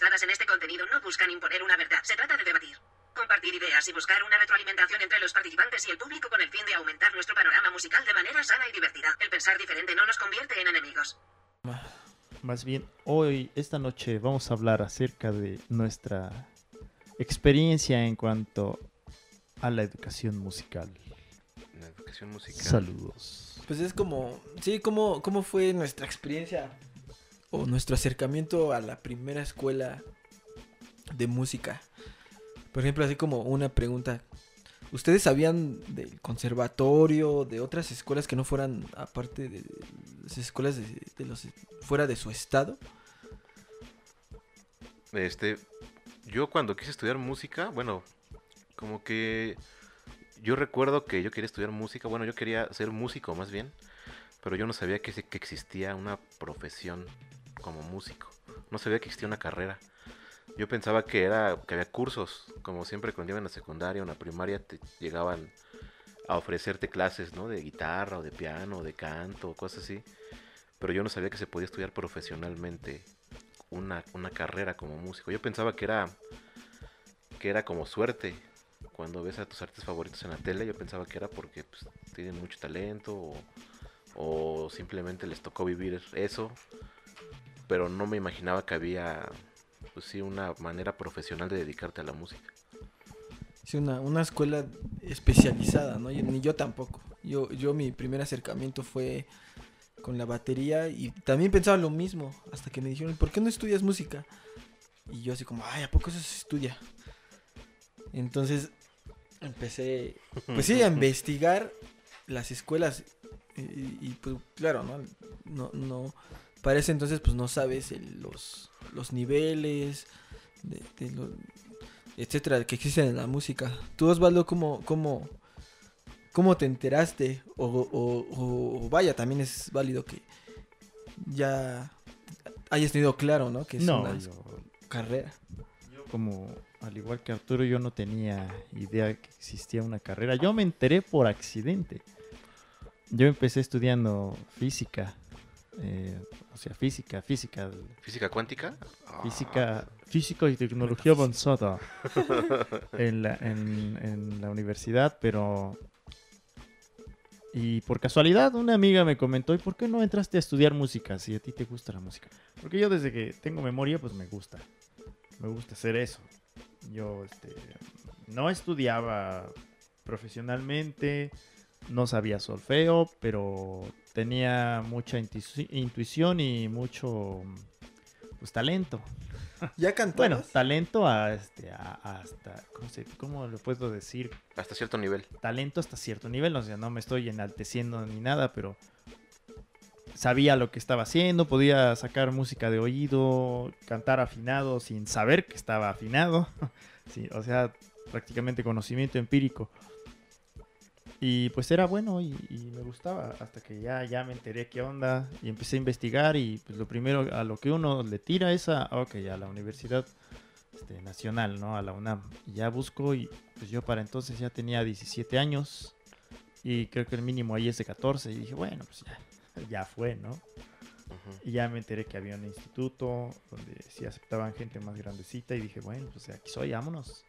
opiniones dadas en este contenido no buscan imponer una verdad, se trata de debatir. Compartir ideas y buscar una retroalimentación entre los participantes y el público con el fin de aumentar nuestro panorama musical de manera sana y divertida. El pensar diferente no nos convierte en enemigos. Más bien, hoy, esta noche, vamos a hablar acerca de nuestra experiencia en cuanto a la educación musical. La educación musical. Saludos. Pues es como, sí, ¿cómo, cómo fue nuestra experiencia o nuestro acercamiento a la primera escuela de música? Por ejemplo, así como una pregunta. ¿Ustedes sabían del conservatorio, de otras escuelas que no fueran, aparte de las escuelas de, los fuera de su estado? Este, yo cuando quise estudiar música, bueno, como que yo recuerdo que yo quería estudiar música, bueno, yo quería ser músico más bien, pero yo no sabía que, que existía una profesión como músico, no sabía que existía una carrera. Yo pensaba que era que había cursos, como siempre cuando iba en la secundaria o en la primaria te llegaban a ofrecerte clases, ¿no? De guitarra o de piano o de canto cosas así. Pero yo no sabía que se podía estudiar profesionalmente una, una carrera como músico. Yo pensaba que era que era como suerte. Cuando ves a tus artistas favoritos en la tele, yo pensaba que era porque pues, tienen mucho talento o simplemente les tocó vivir eso. Pero no me imaginaba que había pues sí una manera profesional de dedicarte a la música. Sí, una, una escuela especializada, ¿no? Yo- ni yo tampoco. Yo, yo mi primer acercamiento fue con la batería y también pensaba lo mismo, hasta que me dijeron, ¿por qué no estudias música? Y yo así como, ay, ¿a poco eso se estudia? Entonces empecé, pues sí, a investigar las escuelas y, y, pues claro, ¿no? No, no, para ese entonces pues no sabes el- los, los niveles, de, de lo- etcétera, que existen en la música. Tú, Osvaldo, ¿cómo, cómo, cómo te enteraste? O, o- o- o vaya, también es válido que ya hayas tenido claro, ¿no? Que es No, una yo, carrera. yo como al igual que Arturo, yo no tenía idea que existía una carrera. Yo me enteré por accidente. Yo empecé estudiando física. Eh, o sea, física, física, ¿Física cuántica? Ah, física, física y tecnología avanzada en la, en, en la universidad, pero... Y por casualidad una amiga me comentó, ¿y por qué no entraste a estudiar música si a ti te gusta la música? Porque yo desde que tengo memoria, pues me gusta. Me gusta hacer eso. Yo este, no estudiaba profesionalmente, no sabía solfeo, pero tenía mucha intuici- intuición y mucho pues, talento. ¿Ya cantabas? Bueno, talento a, este, a- a hasta, ¿cómo, se, ¿cómo lo puedo decir? Hasta cierto nivel. Talento hasta cierto nivel, o sea, no me estoy enalteciendo ni nada, pero sabía lo que estaba haciendo, podía sacar música de oído, cantar afinado sin saber que estaba afinado, sí, o sea, prácticamente conocimiento empírico. Y pues era bueno y, y me gustaba hasta que ya, ya me enteré qué onda y empecé a investigar y pues lo primero a lo que uno le tira es a, ok, a la universidad este, nacional, ¿no? A la UNAM. Y ya busco y pues yo para entonces ya tenía 17 años y creo que el mínimo ahí es de 14 y dije, bueno, pues ya, ya fue, ¿no? Y ya me enteré que había un instituto donde sí aceptaban gente más grandecita y dije, bueno, pues aquí soy, vámonos.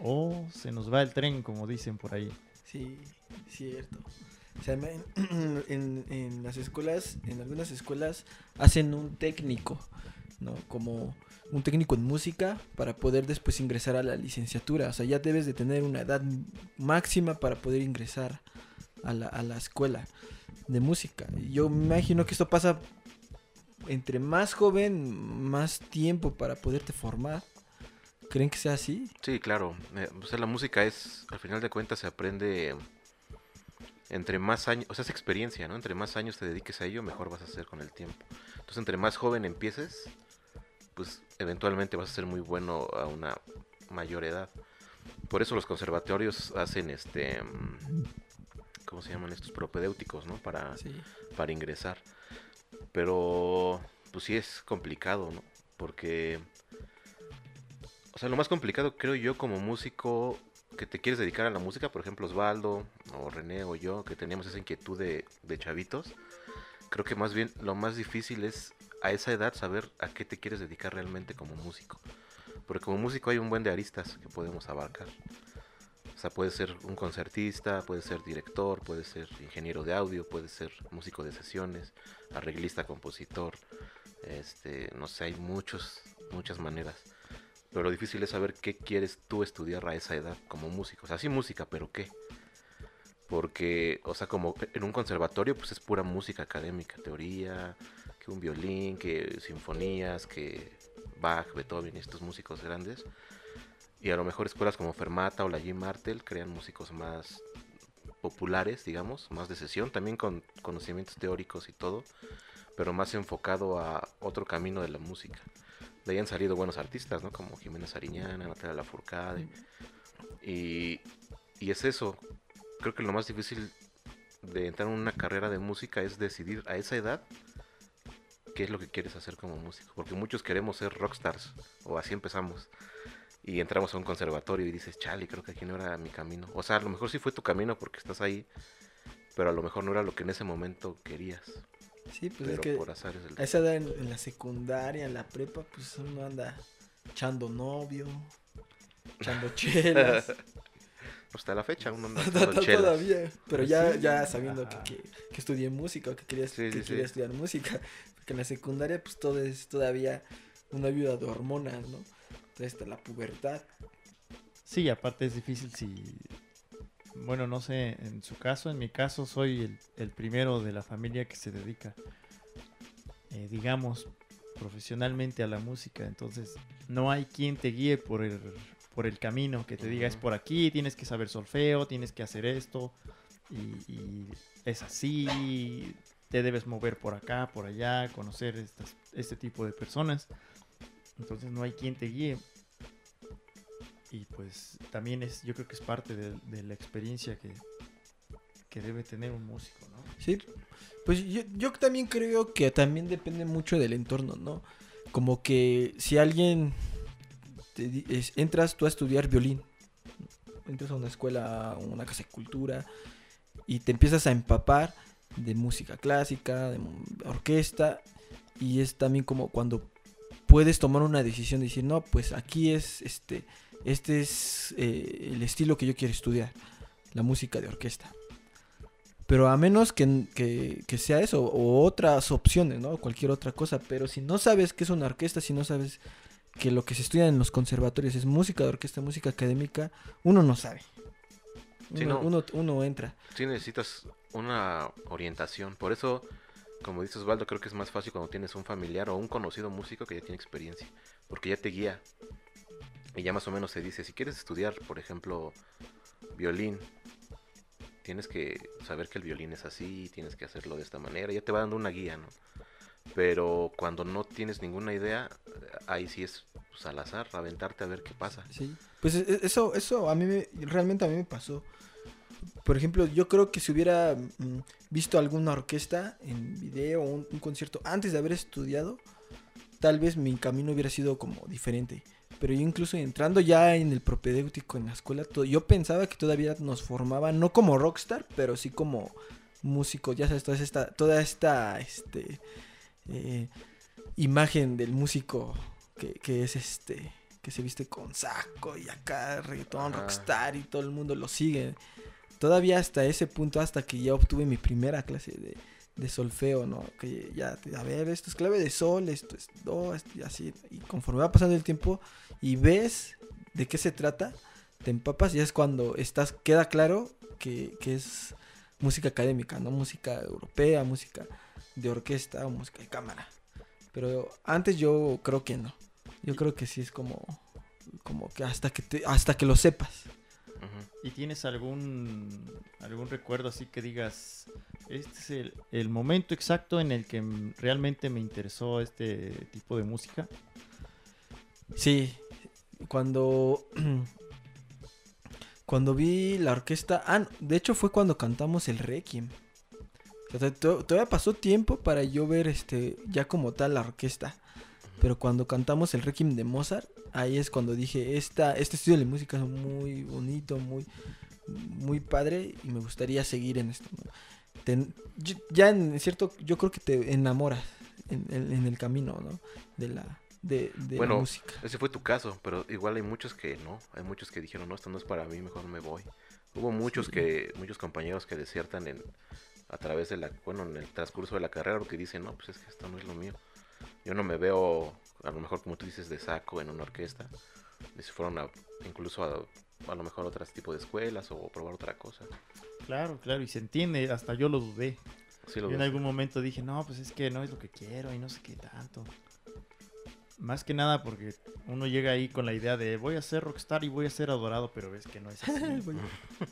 O se nos va el tren, como dicen por ahí. Sí, cierto. O sea, en, en las escuelas, en algunas escuelas hacen un técnico, ¿no? Como un técnico en música para poder después ingresar a la licenciatura. O sea, ya debes de tener una edad máxima para poder ingresar a la, a la escuela de música. Yo me imagino que esto pasa entre más joven, más tiempo para poderte formar. ¿Creen que sea así? Sí, claro. eh, o sea, la música es, al final de cuentas, se aprende entre más años, o sea, es experiencia, ¿no? Entre más años te dediques a ello, mejor vas a hacer con el tiempo. Entonces, entre más joven empieces, pues eventualmente vas a ser muy bueno a una mayor edad. Por eso los conservatorios hacen este, ¿cómo se llaman estos? Propedéuticos, ¿no? Para, Sí. para ingresar. Pero, pues sí es complicado, ¿no? Porque, o sea, lo más complicado creo yo como músico que te quieres dedicar a la música, por ejemplo Osvaldo o René o yo, que teníamos esa inquietud de, chavitos, creo que más bien lo más difícil es a esa edad saber a qué te quieres dedicar realmente como músico. Porque como músico hay un buen de aristas que podemos abarcar. O sea, puede ser un concertista, puede ser director, puede ser ingeniero de audio, puede ser músico de sesiones, arreglista, compositor. Este, no sé, hay muchos, muchas maneras. Pero lo difícil es saber qué quieres tú estudiar a esa edad como músico. O sea, sí música, pero qué. Porque, o sea, como en un conservatorio, pues es pura música académica, teoría, que un violín, que sinfonías, que Bach, Beethoven, estos músicos grandes. Y a lo mejor escuelas como Fermata o la Jim Martel crean músicos más populares, digamos, más de sesión, también con conocimientos teóricos y todo, pero más enfocado a otro camino de la música. De ahí han salido buenos artistas, ¿no? Como Jiménez Sariñana, Natalia Lafourcade. Y, y es eso. Creo que lo más difícil de entrar en una carrera de música es decidir a esa edad qué es lo que quieres hacer como músico. Porque muchos queremos ser rockstars, o así empezamos. Y entramos a un conservatorio y dices, chale, creo que aquí no era mi camino. O sea, a lo mejor sí fue tu camino porque estás ahí, pero a lo mejor no era lo que en ese momento querías. Sí, pues pero es que por azares del a esa edad en, en la secundaria, en la prepa, pues uno anda echando novio, echando chelas. Hasta la fecha uno anda Hasta echando chelas. todavía. Pero ya, Sí, ya sabiendo que, que, que estudié música o que quería, Sí, que sí, quería sí. estudiar música. Porque en la secundaria, pues todo es todavía una vida de hormonas, ¿no? Entonces está la pubertad. Sí, aparte es difícil si... Bueno, no sé, en su caso, en mi caso soy el, el primero de la familia que se dedica, eh, digamos, profesionalmente a la música. Entonces, no hay quien te guíe por el, por el camino, que te diga es por aquí, tienes que saber solfeo, tienes que hacer esto, y, y es así, te debes mover por acá, por allá, conocer estas, este tipo de personas. Entonces, no hay quien te guíe y pues también es yo creo que es parte de, la experiencia que, que debe tener un músico ¿no? Sí, pues yo, yo también creo que también depende mucho del entorno, ¿no? Como que si alguien te es- entras tú a estudiar violín, entras a una escuela, a una casa de cultura y te empiezas a empapar de música clásica, de orquesta y es también como cuando puedes tomar una decisión de decir, no, pues aquí es este este es eh, el estilo que yo quiero estudiar, la música de orquesta. Pero a menos que, que- que sea eso, o otras opciones, ¿no? Cualquier otra cosa. Pero si no sabes qué es una orquesta, si no sabes que lo que se estudia en los conservatorios es música de orquesta, música académica, uno no sabe. Uno, Sí, no. uno, uno entra. Sí necesitas una orientación. Por eso, como dice Osvaldo, creo que es más fácil cuando tienes un familiar o un conocido músico que ya tiene experiencia. Porque ya te guía. Y ya más o menos se dice, si quieres estudiar, por ejemplo, violín, tienes que saber que el violín es así, tienes que hacerlo de esta manera. Ya te va dando una guía, ¿no? Pero cuando no tienes ninguna idea, ahí sí es pues, al azar, aventarte a ver qué pasa. Sí. Pues e- eso, eso a mí me- realmente a mí me pasó. Por ejemplo, yo creo que si hubiera mm, visto alguna orquesta en video o un, un concierto antes de haber estudiado, tal vez mi camino hubiera sido como diferente. Pero yo incluso entrando ya en el propedéutico en la escuela, to- yo pensaba que todavía nos formaban, no como rockstar, pero sí como músicos, ya sabes, toda esta, toda esta este, eh, imagen del músico que, que es este, que se viste con saco y acá reggaetón, Ajá. rockstar y todo el mundo lo sigue. Todavía hasta ese punto, hasta que ya obtuve mi primera clase de, de solfeo, ¿no? Que ya, a ver, esto es clave de sol, esto es do, esto y así. Y conforme va pasando el tiempo y ves de qué se trata, te empapas y es cuando estás, queda claro que, que es música académica, no música europea, música de orquesta o música de cámara. Pero antes yo creo que no. Yo creo que sí es como, como que hasta que te, hasta que lo sepas. ¿Y tienes algún algún recuerdo así que digas, este es el, momento exacto en el que realmente me interesó este tipo de música? Sí, cuando cuando vi la orquesta, ah, de hecho fue cuando cantamos el Requiem. Todavía pasó tiempo para yo ver este ya como tal la orquesta. Pero cuando cantamos el Requiem de Mozart, ahí es cuando dije, esta, este estudio de música es muy bonito, muy, muy padre y me gustaría seguir en esto. Te- ya en cierto, yo creo que te enamoras. en, en- en el camino, ¿no? De la, de, de la Bueno, música. Ese fue tu caso, pero igual hay muchos que no. Hay muchos que dijeron, no, esto no es para mí, mejor me voy. Hubo muchos Sí. que, muchos compañeros que desiertan en, a través de la, bueno, en el transcurso de la carrera, porque dicen, no, pues es que esto no es lo mío. Yo no me veo, a lo mejor como tú dices, de saco en una orquesta. Y se fueron a, incluso a, a lo mejor otro tipo de escuelas o probar otra cosa. Claro, claro, y se entiende, hasta yo lo dudé. Sí lo Yo en algún momento dije, no, pues es que no es lo que quiero y no sé qué tanto. Más que nada porque uno llega ahí con la idea de voy a ser rockstar y voy a ser adorado, pero ves que no es así.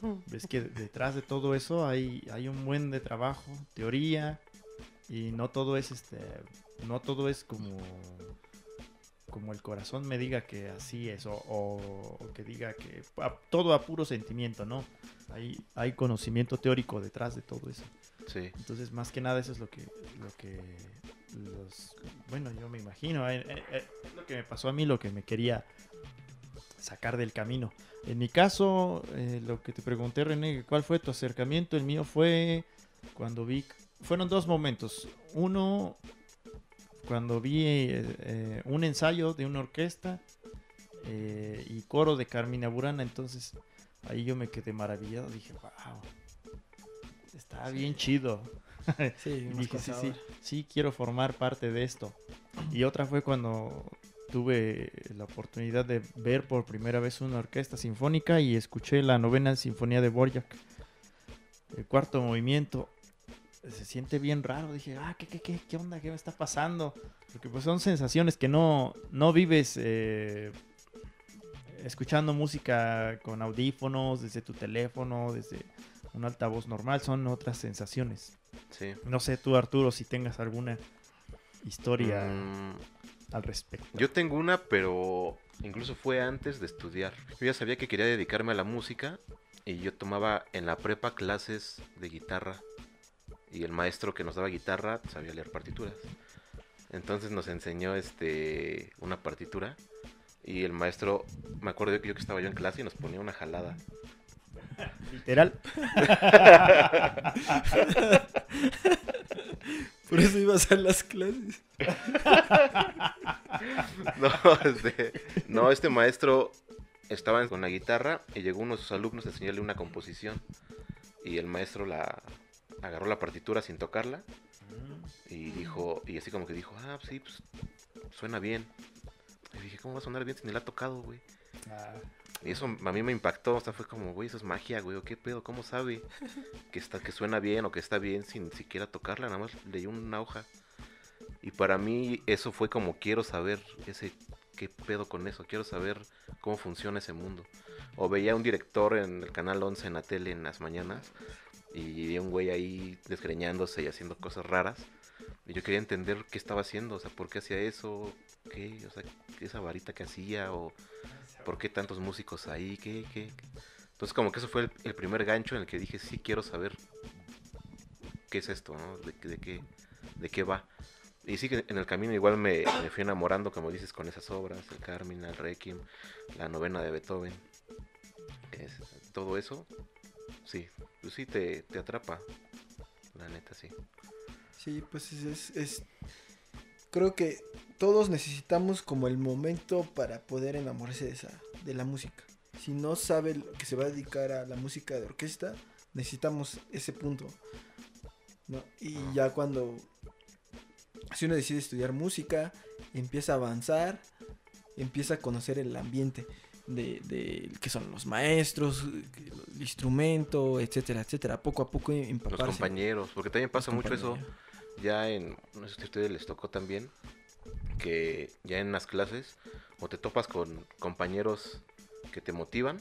Ves que detrás de todo eso hay, hay un buen de trabajo, teoría, y no todo es este, no todo es como como el corazón me diga que así es, o, o- o que diga que a- todo a puro sentimiento, ¿no? Hay, hay conocimiento teórico detrás de todo eso. Sí. Entonces, más que nada, eso es lo que, lo que los, bueno, yo me imagino, eh, eh, eh, es lo que me pasó a mí, lo que me quería sacar del camino. En mi caso, lo que te pregunté, René, ¿cuál fue tu acercamiento? El mío fue cuando vi, fueron dos momentos. Uno, cuando vi eh, eh, un ensayo de una orquesta eh, y coro de Carmina Burana, entonces ahí yo me quedé maravillado, dije, wow, está bien chido. sí, dije, sí, sí, sí, quiero formar parte de esto. Y otra fue cuando tuve la oportunidad de ver por primera vez una orquesta sinfónica y escuché la novena sinfonía de Borjak, el cuarto movimiento. Se siente bien raro, dije, ah, ¿qué, qué, qué, qué onda? ¿Qué me está pasando? Porque pues son sensaciones que no, no vives eh, escuchando música con audífonos, desde tu teléfono, desde un altavoz normal, son otras sensaciones. Sí. No sé tú, Arturo, si tengas alguna historia Mm, al respecto. Yo tengo una, pero incluso fue antes de estudiar. Yo ya sabía que quería dedicarme a la música y yo tomaba en la prepa clases de guitarra. Y el maestro que nos daba guitarra sabía leer partituras. Entonces nos enseñó este una partitura y el maestro, me acuerdo yo que estaba yo en clase y nos ponía una jalada. Literal. Por eso ibas a las clases. No, este, no, este maestro estaba con la guitarra y llegó uno de sus alumnos a enseñarle una composición. Y el maestro la agarró la partitura sin tocarla y dijo, y así como que dijo, ah, sí, pues suena bien. Y dije, ¿cómo va a sonar bien si ni la ha tocado, güey? Ah, Y eso a mí me impactó, o sea, fue como, güey, eso es magia, güey, ¿o qué pedo? ¿Cómo sabe que, está, que suena bien o que está bien sin siquiera tocarla? Nada más leí una hoja. Y para mí eso fue como, quiero saber ese, qué pedo con eso, quiero saber cómo funciona ese mundo. O veía un director en el canal 11 en la tele en las mañanas y vi un güey ahí desgreñándose y haciendo cosas raras. Y yo quería entender qué estaba haciendo, o sea, por qué hacía eso, qué, o sea, esa varita que hacía, o por qué tantos músicos ahí, qué, qué. Entonces como que eso fue el, primer gancho en el que dije, sí quiero saber qué es esto, ¿no? De qué, de qué va. Y sí que en el camino igual me, me fui enamorando, como dices, con esas obras, el Carmina, el Requiem, la novena de Beethoven. Es- todo eso, sí, pues sí te, te atrapa. La neta, sí. Sí, pues es, es- es- Creo que todos necesitamos como el momento para poder enamorarse de, esa, de la música. Si no sabe lo que se va a dedicar a la música de orquesta, necesitamos ese punto. ¿no? Y ya cuando... Si uno decide estudiar música, empieza a avanzar, empieza a conocer el ambiente de, de que son los maestros, el instrumento, etcétera, etcétera. Poco a poco Los empaparse. compañeros, porque también pasa Los mucho eso. ya en, no sé si a ustedes les tocó también, que ya en las clases o te topas con compañeros que te motivan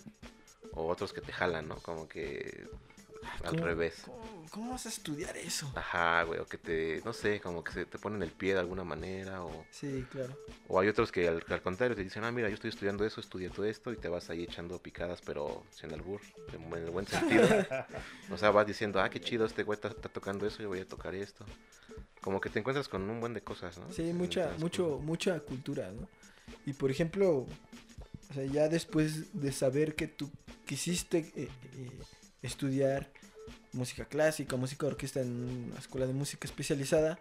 o otros que te jalan, ¿no? Como que al ¿Cómo- revés. ¿cómo, cómo vas a estudiar eso? Ajá, güey, o que te, no sé, como que se te ponen el pie de alguna manera o, Sí, claro. o hay otros que al, al contrario te dicen, ah, mira, yo estoy estudiando eso, estudia todo esto y te vas ahí echando picadas, pero sin albur, en, el buen sentido. o sea, vas diciendo, ah, qué chido, este güey está, está tocando eso, yo voy a tocar esto. Como que te encuentras con un buen de cosas, ¿no? Sí, En mucha, mucho, mucha cultura, ¿no? Y por ejemplo, o sea, ya después de saber que tú quisiste eh, eh, estudiar música clásica, música de orquesta en una escuela de música especializada,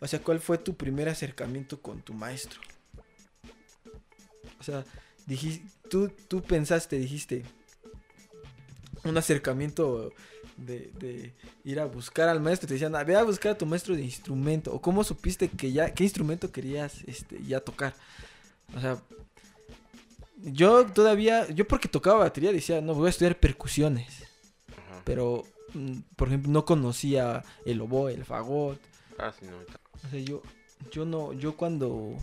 O sea, ¿cuál fue tu primer acercamiento con tu maestro? O sea, dijiste, tú, tú pensaste, dijiste, un acercamiento de, de ir a buscar al maestro. Te decían, "Ah, ve a buscar a tu maestro de instrumento. ¿O cómo supiste que ya, qué instrumento querías este, ya tocar? O sea, yo todavía, yo porque tocaba batería decía, no, voy a estudiar percusiones. Ajá. Pero, mm, por ejemplo, no conocía el oboe, el fagot. Ah, sí, no. O sea, yo, yo no, yo cuando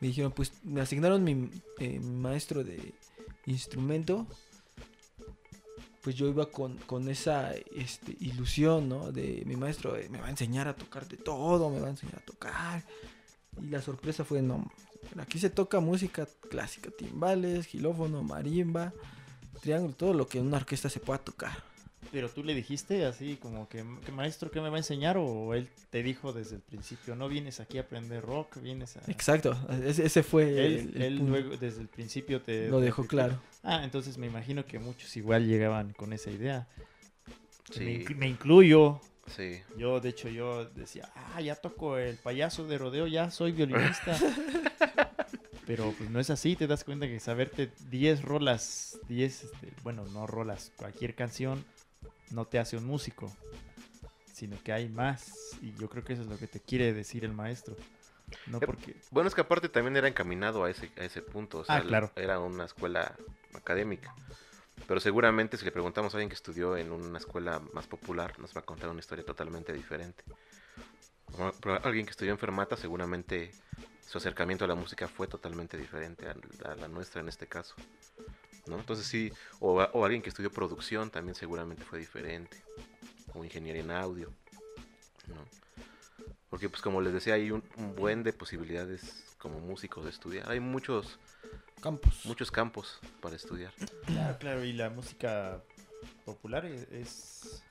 me dijeron, pues me asignaron mi, eh, mi maestro de instrumento, pues yo iba con, con esa este, ilusión, ¿no? De mi maestro eh, me va a enseñar a tocar de todo, me va a enseñar a tocar. Y la sorpresa fue, no, aquí se toca música clásica, timbales, xilófono, marimba, triángulo, todo lo que en una orquesta se pueda tocar. Pero tú le dijiste así como que, que maestro, ¿qué me va a enseñar? O él te dijo desde el principio, no vienes aquí a aprender rock, vienes a... Exacto, ese, ese fue Él, el- el él luego desde el principio te... Lo dejó te- claro. Ah, entonces me imagino que muchos igual llegaban con esa idea. Sí, me incluyo. Sí. Yo, de hecho, yo decía, ah, ya toco el payaso de rodeo, ya soy violinista. Pero pues no es así, te das cuenta que saberte 10 rolas, 10, este, bueno, no rolas, cualquier canción no te hace un músico, sino que hay más. Y yo creo que eso es lo que te quiere decir el maestro. No Eh, porque... Bueno, es que aparte también era encaminado a ese, a ese punto. O sea, Ah, claro. Era una escuela académica. Pero seguramente si le preguntamos a alguien que estudió en una escuela más popular, nos va a contar una historia totalmente diferente. Alguien que estudió en Fermata, seguramente su acercamiento a la música fue totalmente diferente a, la nuestra en este caso. ¿no? Entonces sí, o alguien que estudió producción también seguramente fue diferente. O ingeniería en audio. ¿no? Porque pues como les decía, hay un, un buen de posibilidades como músicos de estudiar. Hay muchos, Campos. muchos campos para estudiar. Claro, claro, y la música popular es... es-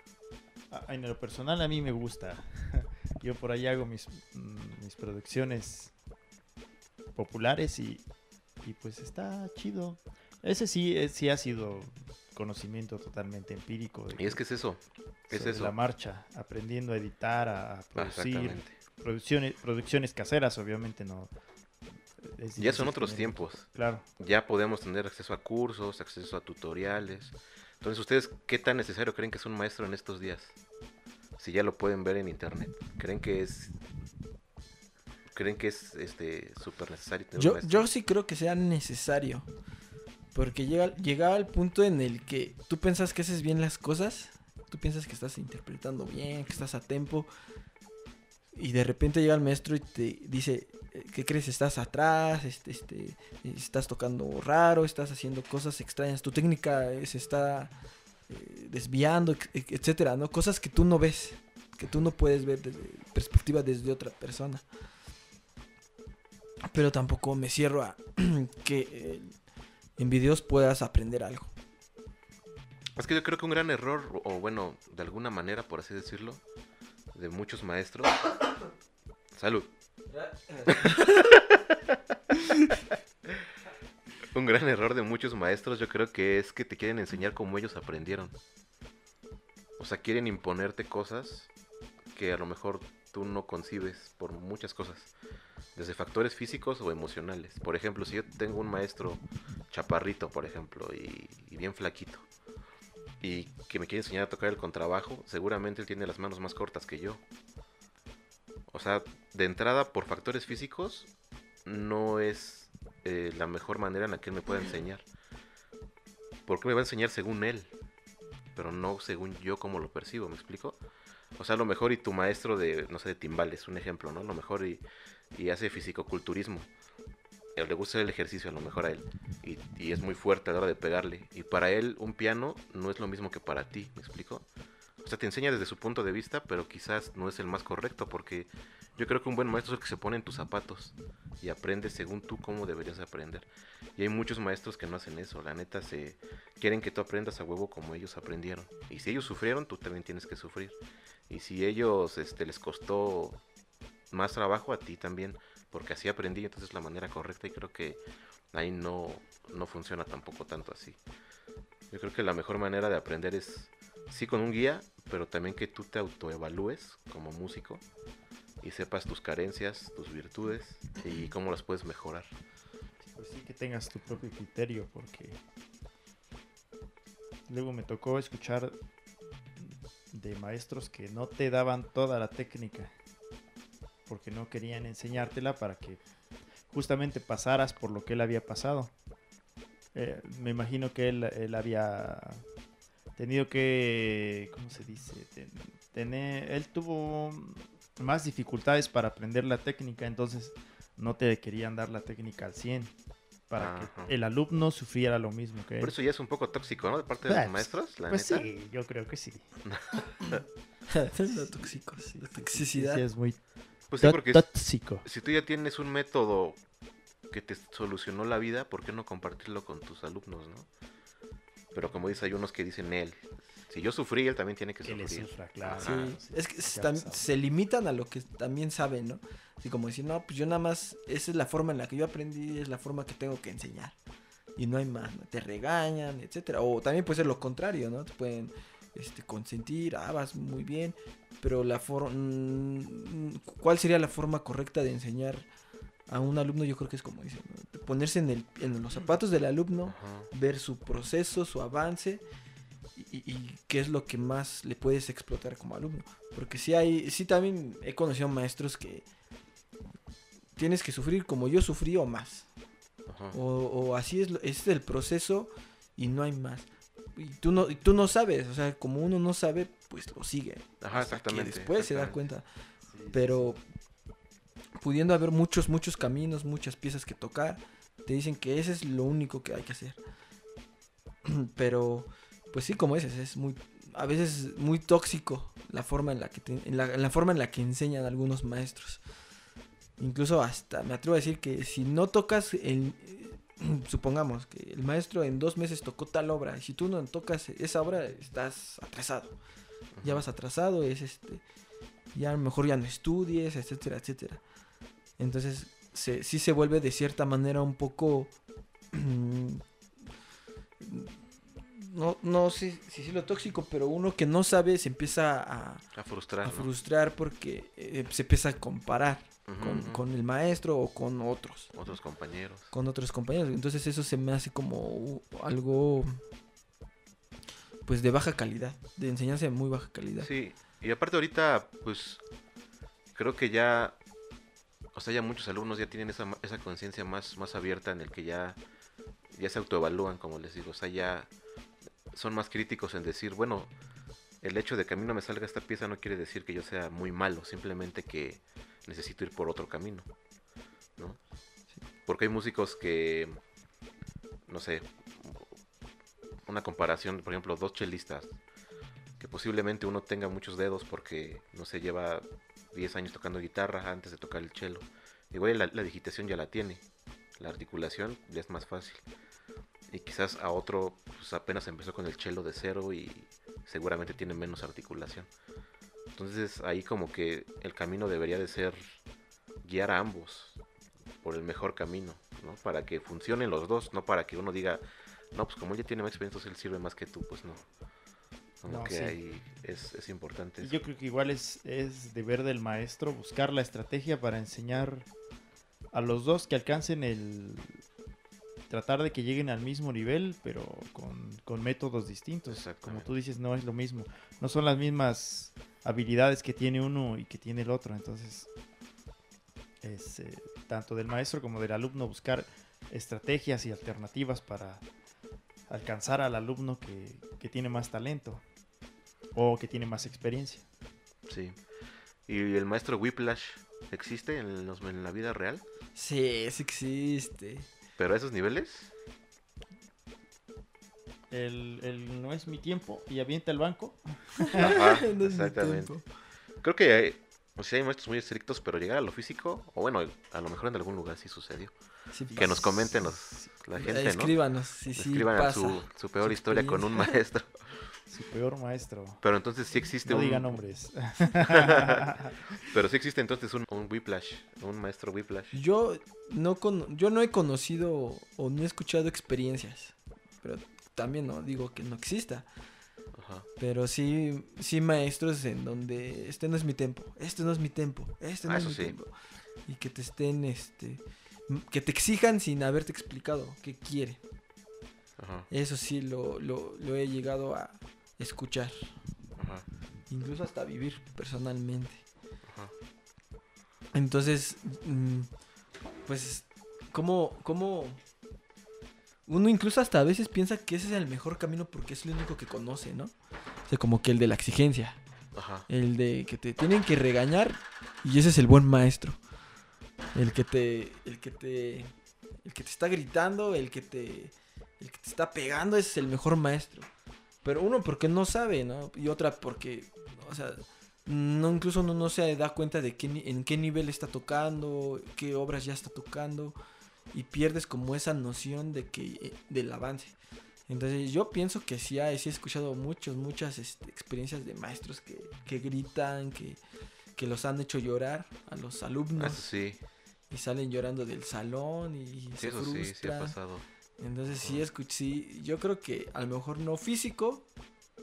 a- En lo personal a mí me gusta. Yo por ahí hago mis, mm, mis producciones populares y, y pues está chido. Ese sí, eh, sí ha sido conocimiento totalmente empírico. de Y es que es eso, es eso. la marcha, aprendiendo a editar, a, a producir, producciones, producciones caseras, obviamente no. Es Ya son otros tiempos. Claro. Ya podemos tener acceso a cursos, acceso a tutoriales. Entonces, ¿ustedes qué tan necesario creen que es un maestro en estos días? Si ya lo pueden ver en internet. ¿Creen que es creen que es este súper necesario tener un Yo, maestro? yo sí creo que sea necesario. Porque llega, llegaba al punto en el que tú piensas que haces bien las cosas. Tú piensas que estás interpretando bien, que estás a tiempo. Y de repente llega el maestro y te dice, eh, ¿qué crees? Estás atrás, este, este, estás tocando raro, estás haciendo cosas extrañas, tu técnica se está eh, desviando, etcétera, ¿no? Cosas que tú no ves, que tú no puedes ver desde perspectiva desde otra persona. Pero tampoco me cierro a que eh, en videos puedas aprender algo. Es que yo creo que un gran error, o bueno, de alguna manera, por así decirlo, de muchos maestros. Salud. Un gran error de muchos maestros, yo creo que es que te quieren enseñar cómo ellos aprendieron. O sea, quieren imponerte cosas que a lo mejor tú no concibes por muchas cosas. Desde factores físicos o emocionales. Por ejemplo, si yo tengo un maestro chaparrito, por ejemplo, y, y bien flaquito, y que me quiere enseñar a tocar el contrabajo, seguramente él tiene las manos más cortas que yo. O sea, de entrada, por factores físicos, no es eh, la mejor manera en la que él me pueda enseñar. Porque me va a enseñar según él, pero no según yo como lo percibo, ¿me explico? O sea, a lo mejor y tu maestro de, no sé, de timbales, un ejemplo, ¿no? A lo mejor y, y hace fisicoculturismo. Le gusta el ejercicio a lo mejor a él. Y, y es muy fuerte a la hora de pegarle. Y para él un piano no es lo mismo que para ti, ¿me explico? O sea, te enseña desde su punto de vista, pero quizás no es el más correcto porque yo creo que un buen maestro es el que se pone en tus zapatos y aprende según tú cómo deberías aprender. Y hay muchos maestros que no hacen eso, la neta se quieren que tú aprendas a huevo como ellos aprendieron. Y si ellos sufrieron, tú también tienes que sufrir. Y si ellos este les costó más trabajo a ti también, porque así aprendí, entonces es la manera correcta y creo que ahí no no funciona tampoco tanto así. Yo creo que la mejor manera de aprender es sí con un guía, pero también que tú te autoevalúes como músico y sepas tus carencias, tus virtudes y cómo las puedes mejorar. Pues sí, que tengas tu propio criterio, porque luego me tocó escuchar de maestros que no te daban toda la técnica, porque no querían enseñártela para que justamente pasaras por lo que él había pasado. Eh, me imagino que él, él había tenido que, ¿cómo se dice? Ten- tener, él tuvo más dificultades para aprender la técnica, entonces no te querían dar la técnica al 100 para Ajá. que el alumno sufriera lo mismo que él. Por eso ya es un poco tóxico, ¿no? De parte de los maestros, la pues neta. sí, yo creo que sí. Lo tóxico, sí, la toxicidad. Sí, es muy Pues sí, porque tóxico. si tú ya tienes un método que te solucionó la vida, ¿por qué no compartirlo con tus alumnos, no? Pero como dice, hay unos que dicen él, si yo sufrí, él también tiene que Que le sufrir. sufra, claro. Sí, Ajá. es que se, limitan a lo que también saben, ¿no? Así como decir, no, pues yo nada más, esa es la forma en la que yo aprendí, es la forma que tengo que enseñar. Y no hay más, ¿no? Te regañan, etcétera. O también puede ser lo contrario, ¿no? Te pueden este, consentir, ah, vas muy bien, pero la forma... ¿Cuál sería la forma correcta de enseñar a un alumno? Yo creo que es como dicen, ponerse en, el, en los zapatos del alumno, Ajá. ver su proceso, su avance y, qué es lo que más le puedes explotar como alumno. Porque sí hay, sí también he conocido maestros que tienes que sufrir como yo sufrí o más. Ajá. O, o así es, es el proceso y no hay más. Y tú no, y tú no sabes, o sea, como uno no sabe, pues lo sigue. Ajá, hasta que exactamente. después se da exactamente. cuenta. Pero pudiendo haber muchos, muchos caminos, muchas piezas que tocar, te dicen que ese es lo único que hay que hacer. Pero, pues sí, como dices, es muy, a veces muy tóxico la forma en la que, te- en la, en la forma en la que enseñan algunos maestros. Incluso hasta me atrevo a decir que si no tocas el, supongamos que el maestro en dos meses tocó tal obra, y si tú no tocas esa obra, estás atrasado ya vas atrasado, es este, ya a lo mejor ya no estudies, etcétera, etcétera. Entonces, se, sí se vuelve de cierta manera un poco... no, no sé si es lo tóxico, pero uno que no sabe se empieza a, A frustrar. a ¿no? frustrar porque eh, se empieza a comparar Con, el maestro o con otros Otros compañeros. con otros compañeros. Entonces eso se me hace como algo pues de baja calidad, de enseñanza de muy baja calidad. Sí, y aparte ahorita, pues, creo que ya, o sea, ya muchos alumnos ya tienen esa, esa conciencia más, más abierta en el que ya, ya se autoevalúan, como les digo, o sea, ya son más críticos en decir, bueno, el hecho de que a mí no me salga esta pieza no quiere decir que yo sea muy malo, simplemente que necesito ir por otro camino, ¿no? Porque hay músicos que, no sé, una comparación, por ejemplo, dos chelistas, que posiblemente uno tenga muchos dedos porque no se lleva 10 años tocando guitarra antes de tocar el cello. Igual la, la digitación ya la tiene, la articulación ya es más fácil. Y quizás a otro pues, apenas empezó con el cello de cero y seguramente tiene menos articulación. Entonces ahí como que el camino debería de ser guiar a ambos por el mejor camino, ¿no? Para que funcionen los dos, no para que uno diga, no, pues como él ya tiene más experiencia, él sirve más que tú, pues no. Como No, que sí. ahí es, es importante. Eso. yo creo que igual es, es deber del maestro buscar la estrategia para enseñar a los dos que alcancen el... Tratar de que lleguen al mismo nivel, pero con, con métodos distintos. Como tú dices, no es lo mismo. No son las mismas habilidades que tiene uno y que tiene el otro. Entonces, es eh, tanto del maestro como del alumno buscar estrategias y alternativas para alcanzar al alumno que, que tiene más talento o que tiene más experiencia. Sí. ¿Y el maestro Whiplash existe en, los- en la vida real? Sí, sí existe. ¿Pero a esos niveles? El, el no es mi tiempo y avienta el banco. Ajá, No exactamente. Creo que hay, o sea, hay maestros muy estrictos, pero llegar a lo físico, o bueno, a lo mejor en algún lugar sí sucedió. Sí Que nos comenten los, la gente, ¿no? Escríbanos, si sí, Escriban pasa. su, su peor historia con un maestro. Su peor maestro. Pero entonces sí existe No un... diga nombres. Pero sí existe entonces un, un Whiplash, un maestro Whiplash. Yo no, con, yo no he conocido o no he escuchado experiencias, pero también no digo que no exista. Ajá. Pero sí, sí maestros en donde este no es mi tempo, este no es mi tempo, este no Ah, es mi sí. tempo. Y que te estén, este, que te exijan sin haberte explicado qué quiere. Ajá. Eso sí lo, lo, lo he llegado a escuchar, Ajá. incluso hasta vivir personalmente. Ajá. Entonces, mm, pues, ¿cómo, cómo uno incluso hasta a veces piensa que ese es el mejor camino porque es el único que conoce, ¿no? O sea, como que el de la exigencia. Ajá. El de que te tienen que regañar y ese es el buen maestro. El que te el que te el que te está gritando, el que te el que te está pegando ese es el mejor maestro. Pero uno porque no sabe, ¿no? Y otra porque o sea, no incluso uno no se da cuenta de qué, en qué nivel está tocando, qué obras ya está tocando y pierdes como esa noción de que del avance. Entonces yo pienso que sí, hay, sí he escuchado muchos, muchas este, experiencias de maestros que, que gritan, que, que los han hecho llorar a los alumnos sí. y salen llorando del salón y Sí, se eso sí, sí ha frustran. pasado. Entonces sí, escuch- sí, yo creo que a lo mejor no físico,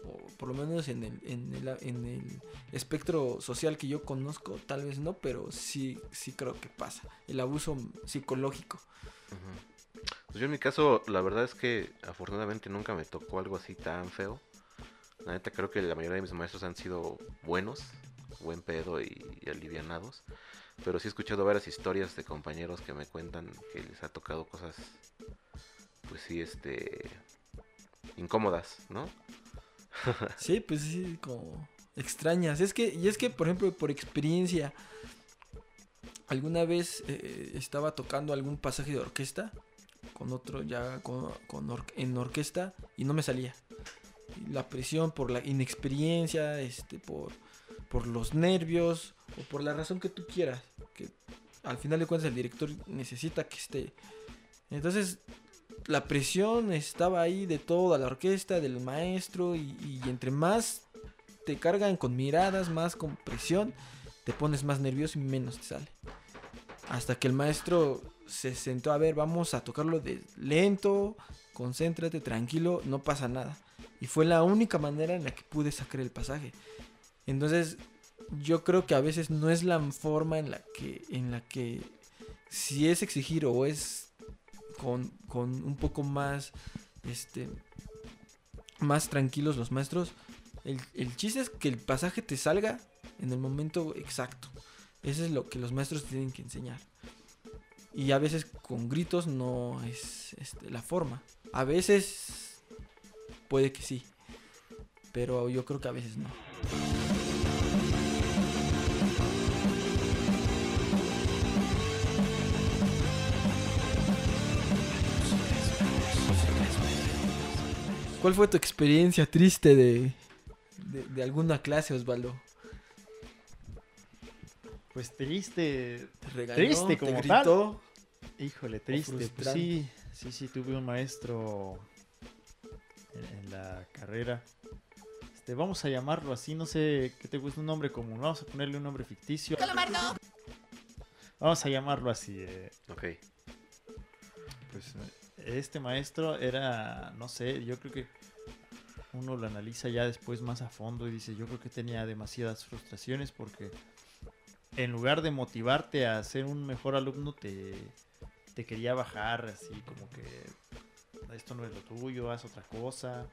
o por lo menos en el, en el, en el espectro social que yo conozco, tal vez no, pero sí, sí creo que pasa. El abuso psicológico. Pues yo en mi caso, la verdad es que afortunadamente nunca me tocó algo así tan feo. La neta creo que la mayoría de mis maestros han sido buenos, buen pedo y, y alivianados. Pero sí he escuchado varias historias de compañeros que me cuentan que les ha tocado cosas, pues sí, este, incómodas, ¿no? Sí, pues sí, como extrañas. Es que, y es que, por ejemplo, por experiencia, alguna vez eh, estaba tocando algún pasaje de orquesta con otro ya con, en orquesta y no me salía. La presión por la inexperiencia, este, por, por los nervios o por la razón que tú quieras. Que al final de cuentas el director necesita que esté. Entonces la presión estaba ahí de toda la orquesta, del maestro, y, y entre más te cargan con miradas, más con presión, te pones más nervioso y menos te sale. Hasta que el maestro se sentó a ver, vamos a tocarlo de lento, concéntrate, tranquilo, no pasa nada. Y fue la única manera en la que pude sacar el pasaje. Entonces, yo creo que a veces no es la forma en la que, en la que si es exigir o es con, un poco más, este, más tranquilos los maestros. El, el chiste es que el pasaje te salga en el momento exacto. Eso es lo que los maestros tienen que enseñar. Y a veces con gritos no es este, la forma. A veces puede que sí. Pero yo creo que a veces no. ¿Cuál fue tu experiencia triste de, de, de alguna clase, Osvaldo? Pues triste, ¿Te regañó? Triste ¿Te como gritó? híjole, triste. Pues sí, sí, sí, tuve un maestro en, en la carrera. Este, vamos a llamarlo así, no sé qué te gusta un nombre común. Vamos a ponerle un nombre ficticio. Vamos a llamarlo así. eh, Ok. pues eh, este maestro era, no sé, yo creo que uno lo analiza ya después más a fondo y dice, yo creo que tenía demasiadas frustraciones porque en lugar de motivarte a ser un mejor alumno, te, te quería bajar así como que esto no es lo tuyo, haz otra cosa.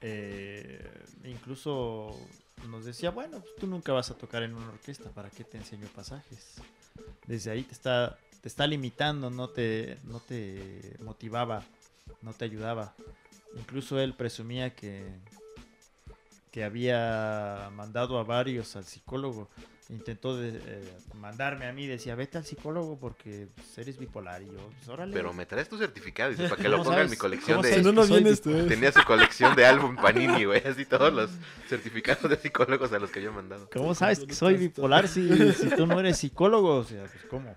Eh, incluso nos decía, bueno, pues tú nunca vas a tocar en una orquesta, ¿para qué te enseño pasajes? Desde ahí te está, te está limitando, no te, no te motivaba, no te ayudaba. Incluso él presumía que, que había mandado a varios al psicólogo. Intentó de- eh, mandarme a mí, decía, vete al psicólogo porque pues, eres bipolar. Y yo, pues órale. Pero me traes tu certificado, dice, para que lo ¿Cómo ponga en mi colección de... sabes Si no, no que soy vienes tú. bipolar? Tenía su colección de álbum Panini, güey, así todos los certificados de psicólogos a los que yo he mandado. ¿Cómo sabes que soy bipolar si, si tú no eres psicólogo? O sea, pues ¿cómo?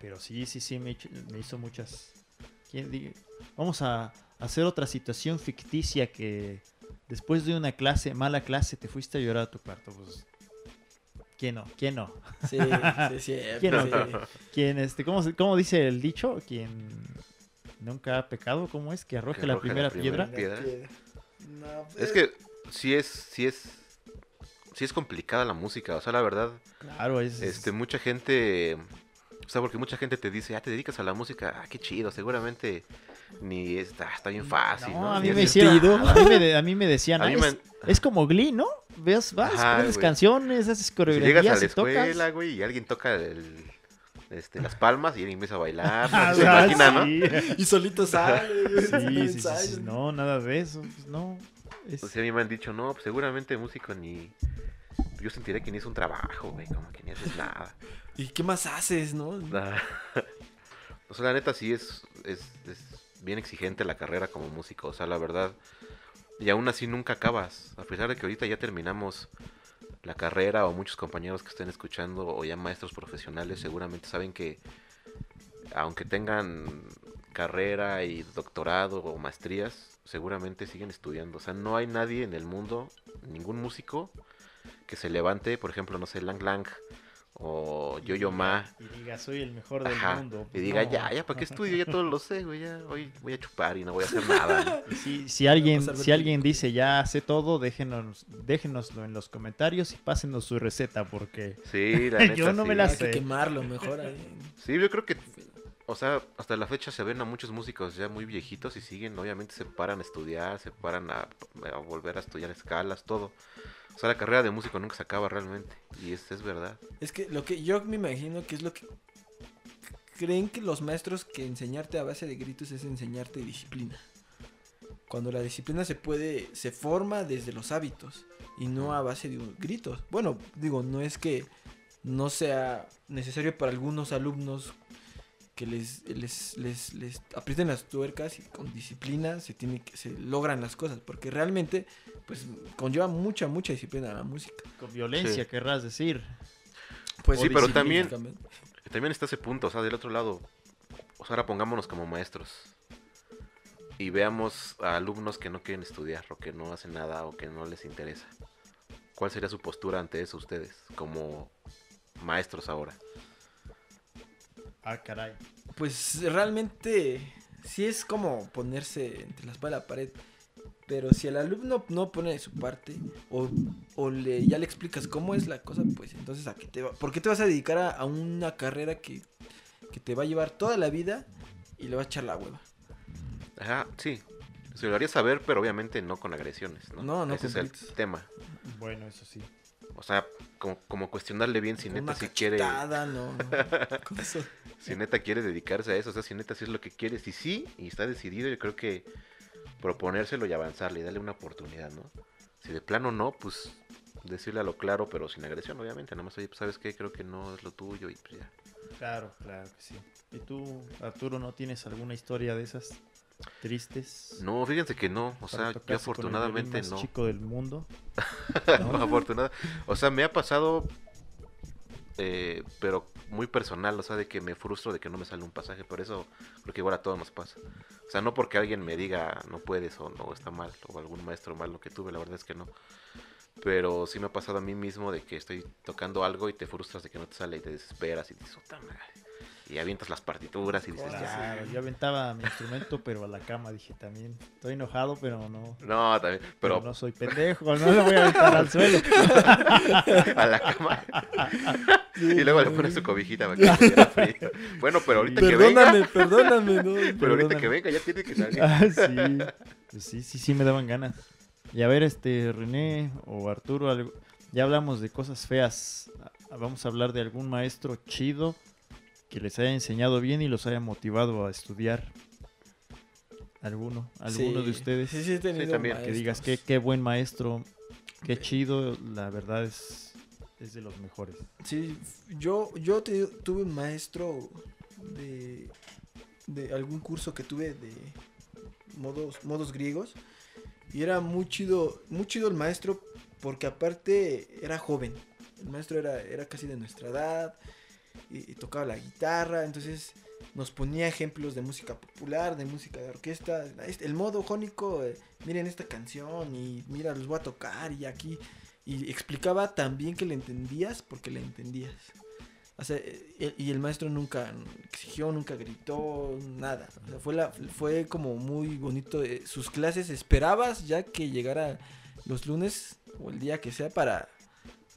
Pero sí, sí, sí, me, hizo- me hizo muchas... ¿Quién diga? Vamos a hacer otra situación ficticia que después de una clase, mala clase, te fuiste a llorar a tu cuarto. Pues, ¿Quién no? ¿Quién no? Sí, sí, es cierto, ¿Quién no? sí. ¿Quién, este, cómo, cómo dice el dicho? Quien nunca ha pecado, ¿cómo es? Que arroje Que la primera, la primera piedra. piedra. No, Es eh, que sí es, sí es, sí es complicada la música. O sea, la verdad, Claro, es. este, mucha gente, o sea, porque mucha gente te dice, ah, te dedicas a la música, ah, qué chido, seguramente ni está, está bien fácil, ¿no? No, a mí me divertido". hicieron. A mí me, de- a mí me decían, A "Ah, mí es, me- es como Glee, ¿no? Ves, vas, Ajá, pones güey. canciones, haces Si coreografías llegas a la tocas. escuela, güey, y alguien toca el, este, las palmas y alguien empieza a bailar, Ah, ¿se imagina, no? sí. Y solito sale, Sí, no sí, sí, sí, ensayo. No, nada de eso. pues, no. Es- O sea, a mí me han dicho, no, pues seguramente músico ni... Yo sentiré que ni es un trabajo, güey, como que ni haces nada. ¿Y qué más haces, no? O sea, la neta sí es, es, es bien exigente la carrera como músico. O sea, la verdad. Y aún así nunca acabas. A pesar de que ahorita ya terminamos la carrera o muchos compañeros que estén escuchando o ya maestros profesionales seguramente saben que aunque tengan carrera y doctorado o maestrías, seguramente siguen estudiando. O sea, no hay nadie en el mundo, ningún músico, que se levante, por ejemplo, no sé, Lang Lang o Yo Yo Ma Y diga, soy el mejor del Ajá, mundo. Y diga, No. ya, ya, ¿para qué estudio? Ya todo lo sé, güey. Ya hoy voy a chupar y no voy a hacer nada. ¿no? Si, si alguien, si alguien dice ya sé todo, déjenos, déjenoslo en los comentarios y pásenos su receta porque Sí, la neta. Yo no sí. me la Hay sé. que quemarlo mejor ahí. Sí, yo creo que, o sea, hasta la fecha se ven a muchos músicos ya muy viejitos y siguen, obviamente se paran a estudiar, se paran a, a volver a estudiar escalas, todo. O sea, la carrera de músico nunca se acaba realmente. Y es, es verdad. Es que lo que yo me imagino que es lo que creen que los maestros que enseñarte a base de gritos es enseñarte disciplina. Cuando la disciplina se puede, se forma desde los hábitos y no a base de gritos. Bueno, digo, no es que no sea necesario para algunos alumnos que les, les, les, les aprieten las tuercas y con disciplina se tiene que, se logran las cosas. Porque realmente, pues, conlleva mucha, mucha disciplina la música. con violencia Sí. querrás decir. Pues Sí, pero también-. También está ese punto, o sea, del otro lado. O sea, ahora pongámonos como maestros. Y veamos a alumnos que no quieren estudiar, o que no hacen nada, o que no les interesa. ¿Cuál sería su postura ante eso ustedes, como maestros ahora? Ah, caray. Pues realmente sí es como ponerse entre la espalda y la pared. Pero si el alumno no pone de su parte o, o le, ya le explicas cómo es la cosa, pues entonces a qué te va, ¿por qué te vas a dedicar a, a una carrera que, que te va a llevar toda la vida y le va a echar la hueva? Ajá, sí. Se lo haría saber, pero obviamente no con agresiones, ¿no? No, no Ese es el tema. Bueno, eso sí. O sea, como, como cuestionarle bien si Con neta si quiere, cachetada, no, no. Si neta quiere dedicarse a eso, o sea, si neta sí es lo que quiere, si sí y está decidido, yo creo que proponérselo y avanzarle y darle una oportunidad, ¿no? Si de plano no, pues decirle a lo claro, pero sin agresión, obviamente, nada más, oye, pues sabes qué, creo que no es lo tuyo y pues ya. Claro, claro que sí. ¿Y tú, Arturo, no tienes alguna historia de esas tristes? No, fíjense que no, o sea, yo tocarse con el afortunadamente más no. chico del mundo. No, afortunada. O sea, me ha pasado, eh, pero muy personal, o sea, de que me frustro de que no me sale un pasaje, por eso creo que igual a todos nos pasa. O sea, no porque alguien me diga no puedes o no está mal, o algún maestro malo que tuve, la verdad es que no. Pero sí me ha pasado a mí mismo de que estoy tocando algo y te frustras de que no te sale y te desesperas y dices, "Puta madre". Y avientas las partituras y dices, ya. Claro, yo aventaba mi instrumento, pero a la cama dije también. Estoy enojado, pero no. No, también, Pero pero no soy pendejo, no lo voy a aventar al suelo. a la cama. y luego le pones su cobijita para que no tuviera frío. Bueno, pero ahorita que venga. Perdóname, perdóname, no. Pero ahorita que venga ya tiene que salir. Ah, sí. Pues sí, sí, sí me daban ganas. Y a ver, este, René o Arturo, algo- ya hablamos de cosas feas. Vamos a hablar de algún maestro chido que les haya enseñado bien y los haya motivado a estudiar. ¿Alguno? ¿Alguno Sí, de ustedes? Sí, sí, he tenido también. Que digas, qué, maestros. qué buen maestro, qué chido, la verdad es, es de los mejores. Sí, yo, yo te- tuve un maestro de, de algún curso que tuve de modos, modos griegos. Y era muy chido, muy chido el maestro porque aparte era joven. El maestro era, era casi de nuestra edad y, y tocaba la guitarra. Entonces nos ponía ejemplos de música popular, de música de orquesta. Este- El modo jónico, eh, miren esta canción y mira, los voy a tocar y aquí. Y explicaba tan bien que le entendías porque le entendías. O sea, e- y el maestro nunca exigió, nunca gritó, nada. O sea, fue, la, fue como muy bonito. eh, Sus clases esperabas ya que llegara los lunes o el día que sea para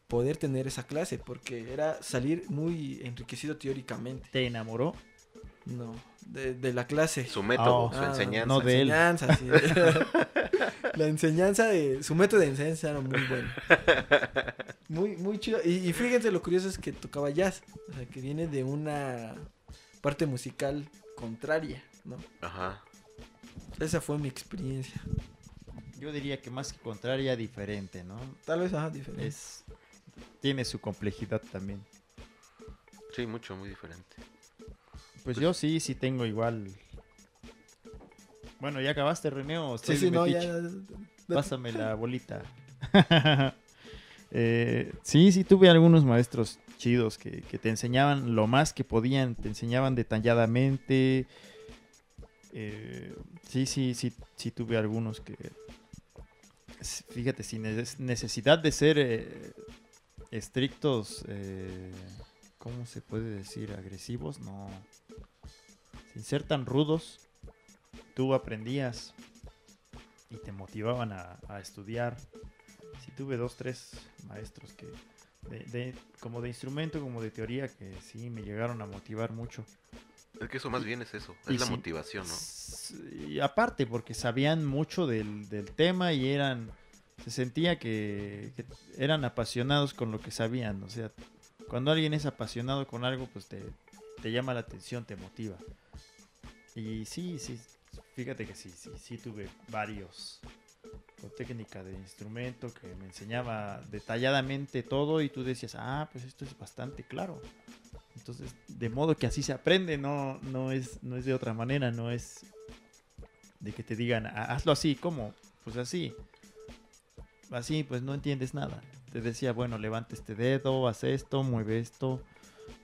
poder tener esa clase, porque era salir muy enriquecido teóricamente. ¿Te enamoró? No, de, de la clase. Su método, Ah, su Ah, enseñanza. no de él. enseñanza, sí. la enseñanza de su método de enseñanza era muy bueno. Muy, muy chido. Y, y fíjense lo curioso es que tocaba jazz. O sea, que viene de una parte musical contraria, ¿no? Ajá. Esa fue mi experiencia. Yo diría que más que contraria, diferente, ¿no? Tal vez, ajá, diferente. Es, tiene su complejidad también. Sí, mucho, muy diferente. Pues yo sí, sí tengo igual. Bueno, ¿ya acabaste, René? o Sí, sí, no, ya. metiche? Pásame la bolita. Eh, sí, sí, tuve algunos maestros chidos que, que te enseñaban lo más que podían, te enseñaban detalladamente. Eh, sí, sí, sí, sí tuve algunos que, fíjate, sin neces- necesidad de ser eh, estrictos, eh, ¿cómo se puede decir? Agresivos, no. Sin ser tan rudos, tú aprendías y te motivaban a, a estudiar. Sí tuve dos, tres maestros que, de, de- como de instrumento, como de teoría, que sí me llegaron a motivar mucho. Es que eso más bien es eso, Y es la sí, motivación, ¿no? Y aparte, porque sabían mucho del, del tema y eran, se sentía que, eran apasionados con lo que sabían. O sea, cuando alguien es apasionado con algo, pues te, te llama la atención, te motiva. Y sí, sí, fíjate que sí, sí, sí tuve varios con técnica de instrumento que me enseñaba detalladamente todo y tú decías, ah, pues esto es bastante claro. Entonces, de modo que así se aprende, no, no, es, no es de otra manera, no es de que te digan, "Ah, hazlo así, ¿cómo? Pues así. Así, pues no entiendes nada. Te decía, bueno, levanta este dedo, haz esto, mueve esto,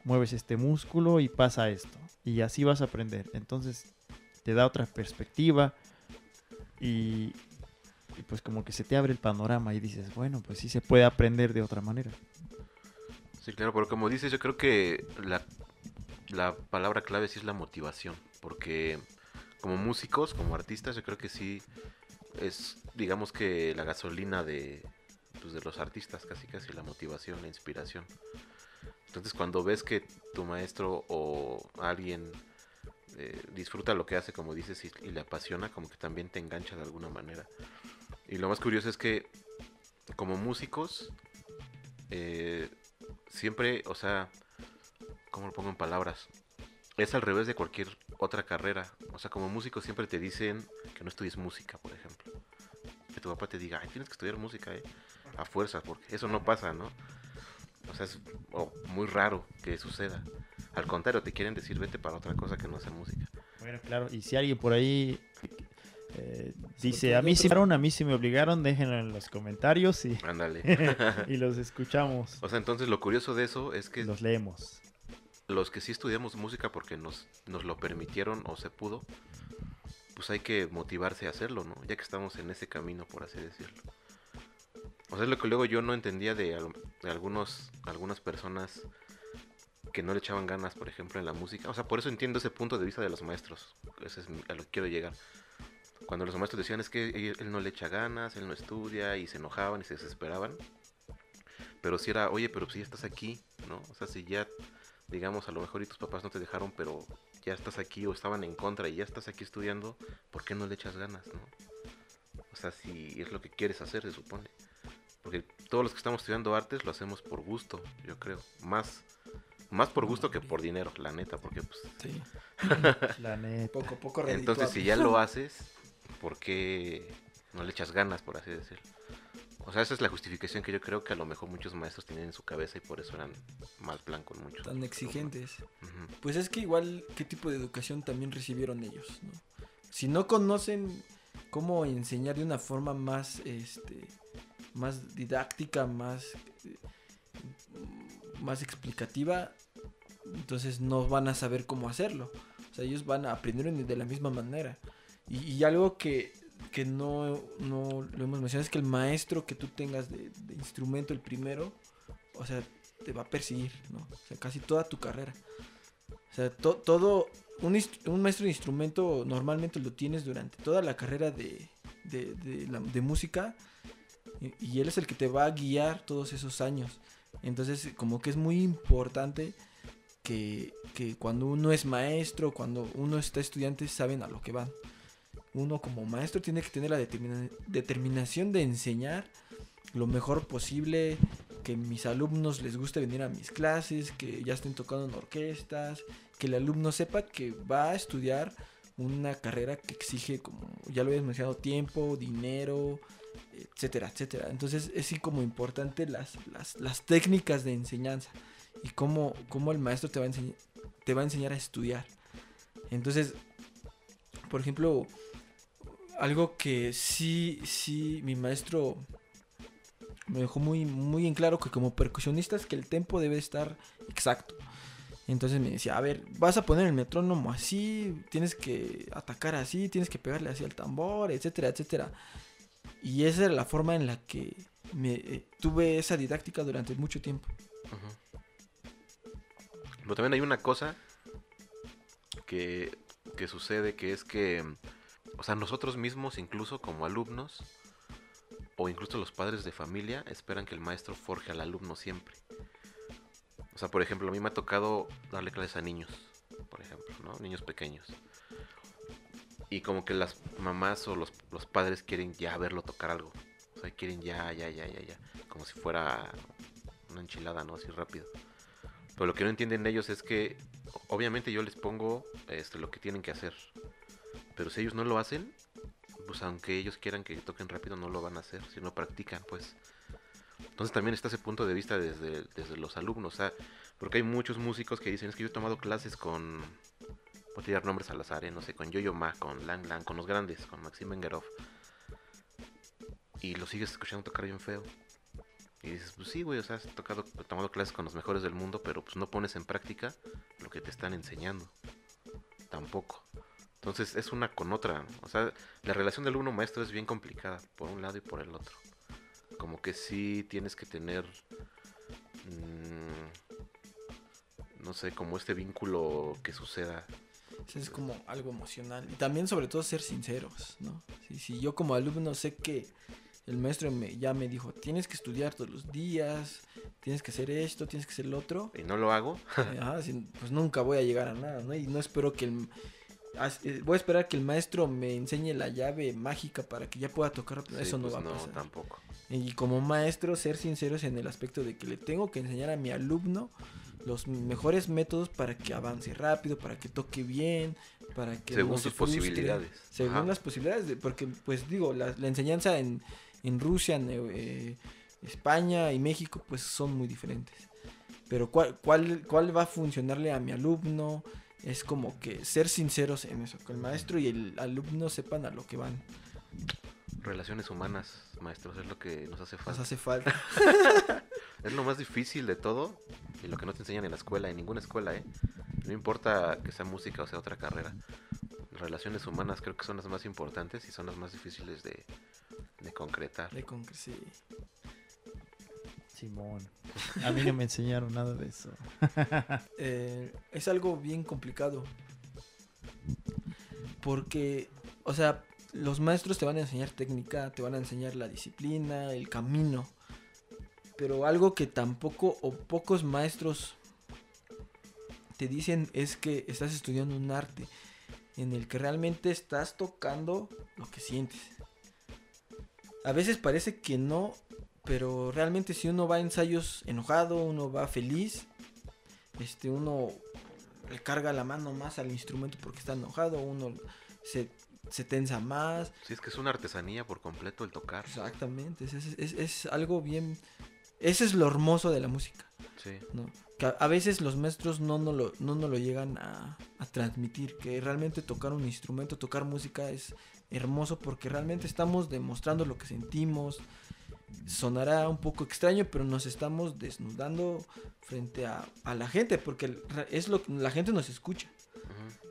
mueves este músculo y pasa esto. Y así vas a aprender. Entonces, te da otra perspectiva y, y pues como que se te abre el panorama y dices, bueno, pues sí se puede aprender de otra manera. Sí, claro, pero como dices, yo creo que la, la palabra clave sí es la motivación, porque como músicos, como artistas, yo creo que sí es, digamos que la gasolina de, pues, de los artistas, casi casi la motivación, la inspiración. Entonces cuando ves que tu maestro o alguien eh, disfruta lo que hace, como dices, y, le apasiona, como que también te engancha de alguna manera. Y lo más curioso es que como músicos, eh, siempre, o sea, ¿cómo lo pongo en palabras? Es al revés de cualquier otra carrera. O sea, como músico siempre te dicen que no estudies música, por ejemplo. Que tu papá te diga, ay, tienes que estudiar música, eh. A fuerza, porque eso no pasa, ¿no? O sea, es oh, muy raro que suceda. Al contrario, te quieren decir, vete para otra cosa que no sea música. Bueno, claro, y si alguien por ahí eh, dice, a mí sí otro- me obligaron, a mí sí me obligaron, déjenlo en los comentarios y, Ándale. y los escuchamos, o sea, entonces lo curioso de eso es que los leemos. los que sí estudiamos música porque nos, nos lo permitieron o se pudo, pues hay que motivarse a hacerlo, ¿no? Ya que estamos en ese camino, por así decirlo. O sea, es lo que luego yo no entendía de, al- de algunos, algunas personas que no le echaban ganas, por ejemplo, en la música. O sea, por eso entiendo ese punto de vista de los maestros. Ese es a lo que quiero llegar. Cuando los maestros decían es que él, él no le echa ganas, él no estudia, y se enojaban y se desesperaban. Pero si era, oye, pero si ya estás aquí, ¿no? O sea, si ya digamos, a lo mejor y tus papás no te dejaron, pero ya estás aquí o estaban en contra y ya estás aquí estudiando, ¿por qué no le echas ganas, no? O sea, si es lo que quieres hacer, se supone. Porque todos los que estamos estudiando artes lo hacemos por gusto, yo creo. Más, más por gusto que por dinero, la neta, porque pues... Sí. La neta. Poco poco Entonces, si ya lo haces, ¿por qué no le echas ganas, por así decirlo? O sea, esa es la justificación que yo creo que a lo mejor muchos maestros tienen en su cabeza y por eso eran más blancos muchos. Tan exigentes. Pues es que igual, ¿qué tipo de educación también recibieron ellos? no? Si no conocen cómo enseñar de una forma más, este, más didáctica, más, eh, más explicativa, entonces no van a saber cómo hacerlo. O sea, ellos van a aprender de la misma manera. Y, y algo que, que no, no lo hemos mencionado es que el maestro que tú tengas de, instrumento, el primero, o sea, te va a perseguir. O sea, casi toda tu carrera. O sea, to- todo, un, maestro de instrumento normalmente lo tienes durante toda la carrera de, de música y, y él es el que te va a guiar todos esos años. Entonces, como que es muy importante que, que cuando uno es maestro, cuando uno está estudiante, saben a lo que van. Uno como maestro tiene que tener la determina- determinación de enseñar lo mejor posible, que mis alumnos les guste venir a mis clases, que ya estén tocando en orquestas, que el alumno sepa que va a estudiar una carrera que exige, como ya lo habías mencionado, tiempo, dinero, etcétera, etcétera. Entonces es sí como importante las, las, las técnicas de enseñanza y cómo, cómo el maestro te va, a te va a enseñar a estudiar. Entonces, por ejemplo, algo que sí, sí, mi maestro me dejó muy, muy en claro que como percusionista es que el tempo debe estar exacto. Entonces me decía, a ver, vas a poner el metrónomo así, tienes que atacar así, tienes que pegarle así al tambor, etcétera, etcétera. Y esa era la forma en la que me, eh, tuve esa didáctica durante mucho tiempo. Pero también hay una cosa que, que sucede que es que, o sea, nosotros mismos, incluso como alumnos, o incluso los padres de familia, esperan que el maestro forje al alumno siempre. O sea, por ejemplo, a mí me ha tocado darle clases a niños, por ejemplo, ¿no? Niños pequeños. Y como que las mamás o los, los padres quieren ya verlo tocar algo. O sea, quieren ya, ya, ya, ya, ya. Como si fuera una enchilada, ¿no? Así rápido. Pero lo que no entienden ellos es que, obviamente yo les pongo este, lo que tienen que hacer. Pero si ellos no lo hacen, pues aunque ellos quieran que toquen rápido, no lo van a hacer, si no practican, pues. Entonces también está ese punto de vista desde, los alumnos, porque hay muchos músicos que dicen, es que yo he tomado clases con, voy a tirar nombres al azar, ¿eh? no sé, con Yo-Yo Ma, con Lang Lang, con los grandes, con Maxim Mengerov. Y lo sigues escuchando tocar bien feo. Y dices, pues sí, güey, o sea, has tocado, tomado clases con los mejores del mundo, pero pues no pones en práctica lo que te están enseñando. Tampoco. Entonces es una con otra. O sea, la relación del alumno maestro es bien complicada, por un lado y por el otro. Como que sí tienes que tener, mm, no sé, como este vínculo que suceda. Es como algo emocional. Y también sobre todo ser sinceros, ¿no? Si, si yo como alumno sé que el maestro me, ya me dijo, tienes que estudiar todos los días, tienes que hacer esto, tienes que hacer lo otro, Y no lo hago, ajá, pues nunca voy a llegar a nada, ¿no? Y no espero que el... eh, Voy a esperar que el maestro me enseñe la llave mágica para que ya pueda tocar. Sí, Eso no pues va a pasar. tampoco. Y como maestro, ser sinceros en el aspecto de que le tengo que enseñar a mi alumno los mejores métodos para que avance rápido, para que toque bien, para que Según no se sus frustre, posibilidades. Según Ajá. las posibilidades, de- porque pues digo, la, la enseñanza en, en Rusia, en eh, España y México pues son muy diferentes. Pero ¿cuál, cuál, cuál va a funcionarle a mi alumno? Es como que ser sinceros en eso, que el maestro y el alumno sepan a lo que van. Relaciones humanas, maestros, es lo que nos hace Nos falta. hace falta. Es lo más difícil de todo y lo que no te enseñan en la escuela, en ninguna escuela, ¿eh? No importa que sea música o sea otra carrera. Relaciones humanas creo que son las más importantes y son las más difíciles de, de concretar. De con que sí. Simón. A mí no me enseñaron nada de eso. eh, es algo bien complicado. Porque, o sea, los maestros te van a enseñar técnica, te van a enseñar la disciplina, el camino. Pero algo que tampoco o pocos maestros te dicen es que estás estudiando un arte en el que realmente estás tocando lo que sientes. A veces parece que no, pero realmente si uno va a ensayos enojado, uno va feliz, este uno le carga la mano más al instrumento porque está enojado, uno se, se tensa más. Sí, es que es una artesanía por completo el tocar. Exactamente, es, es- es- algo bien... Ese es lo hermoso de la música, Sí. ¿no? Que a, a veces los maestros no nos lo, no nos lo llegan a, a transmitir, que realmente tocar un instrumento, tocar música es hermoso porque realmente estamos demostrando lo que sentimos. Sonará un poco extraño, pero nos estamos desnudando frente a, a la gente, porque es lo que la gente nos escucha.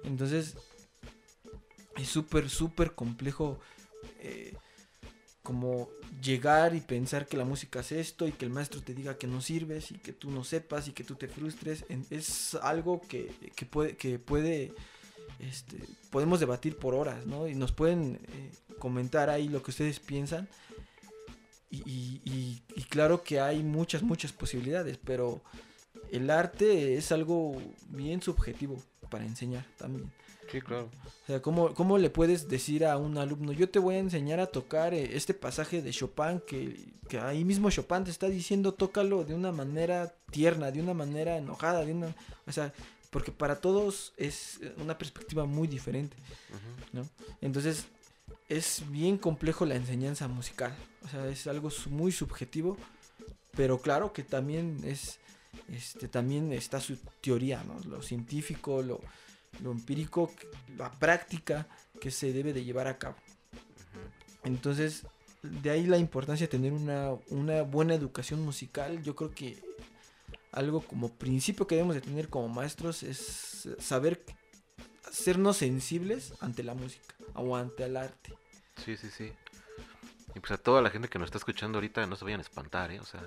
Entonces, es súper, súper complejo eh, como llegar y pensar que la música es esto y que el maestro te diga que no sirves y que tú no sepas y que tú te frustres es algo que, que puede que puede este, podemos debatir por horas no y nos pueden eh, comentar ahí lo que ustedes piensan y, y- y- claro que hay muchas muchas posibilidades pero el arte es algo bien subjetivo para enseñar también Sí, claro. o sea, ¿cómo, cómo le puedes decir a un alumno, yo te voy a enseñar a tocar eh, este pasaje de Chopin que, que ahí mismo Chopin te está diciendo, tócalo de una manera tierna, de una manera enojada, de una... O sea, porque para todos es una perspectiva muy diferente. Ujú. Entonces, es bien complejo la enseñanza musical. O sea, es algo muy subjetivo, pero claro que también es... Este, también está su teoría, ¿no? Lo científico, lo, lo empírico, la práctica que se debe de llevar a cabo. Entonces, de ahí la importancia de tener una, una buena educación musical. Yo creo que algo como principio que debemos de tener como maestros es saber hacernos sensibles ante la música o ante el arte. Sí, sí, sí. Y pues a toda la gente que nos está escuchando ahorita no se vayan a espantar, ¿eh? O sea,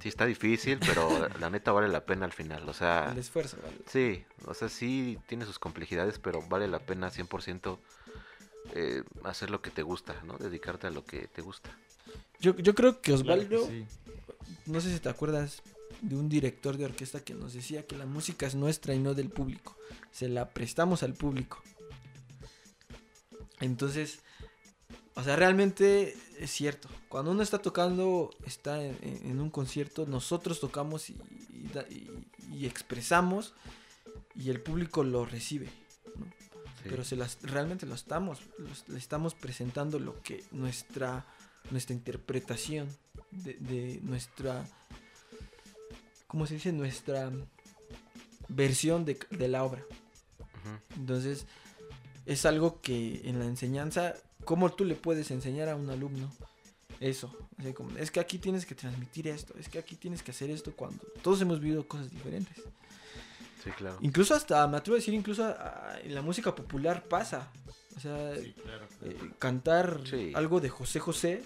sí está difícil, pero la neta vale la pena al final. O sea, El esfuerzo, ¿vale? sí, o sea, sí tiene sus complejidades, pero vale la pena 100% eh, hacer lo que te gusta, ¿no? Dedicarte a lo que te gusta. Yo, yo creo que Claro que Osvaldo, sí. no sé si te acuerdas de un director de orquesta que nos decía que la música es nuestra y no del público. Se la prestamos al público. Entonces, o sea, realmente es cierto. Cuando uno está tocando, está en, un concierto, nosotros tocamos y, expresamos y el público lo recibe. ¿no? Sí. Pero se las, realmente lo estamos, los- le estamos presentando lo que nuestra, nuestra interpretación de, de nuestra, ¿cómo se dice? Nuestra versión de, de la obra. Entonces, es algo que en la enseñanza, ¿cómo tú le puedes enseñar a un alumno eso? O sea, como, es que aquí tienes que transmitir esto, es que aquí tienes que hacer esto cuando todos hemos vivido cosas diferentes. Sí, claro. Incluso hasta, me atrevo a decir, incluso ah, en la música popular pasa. O sea, Sí, claro, claro. eh, cantar Sí. algo de José José,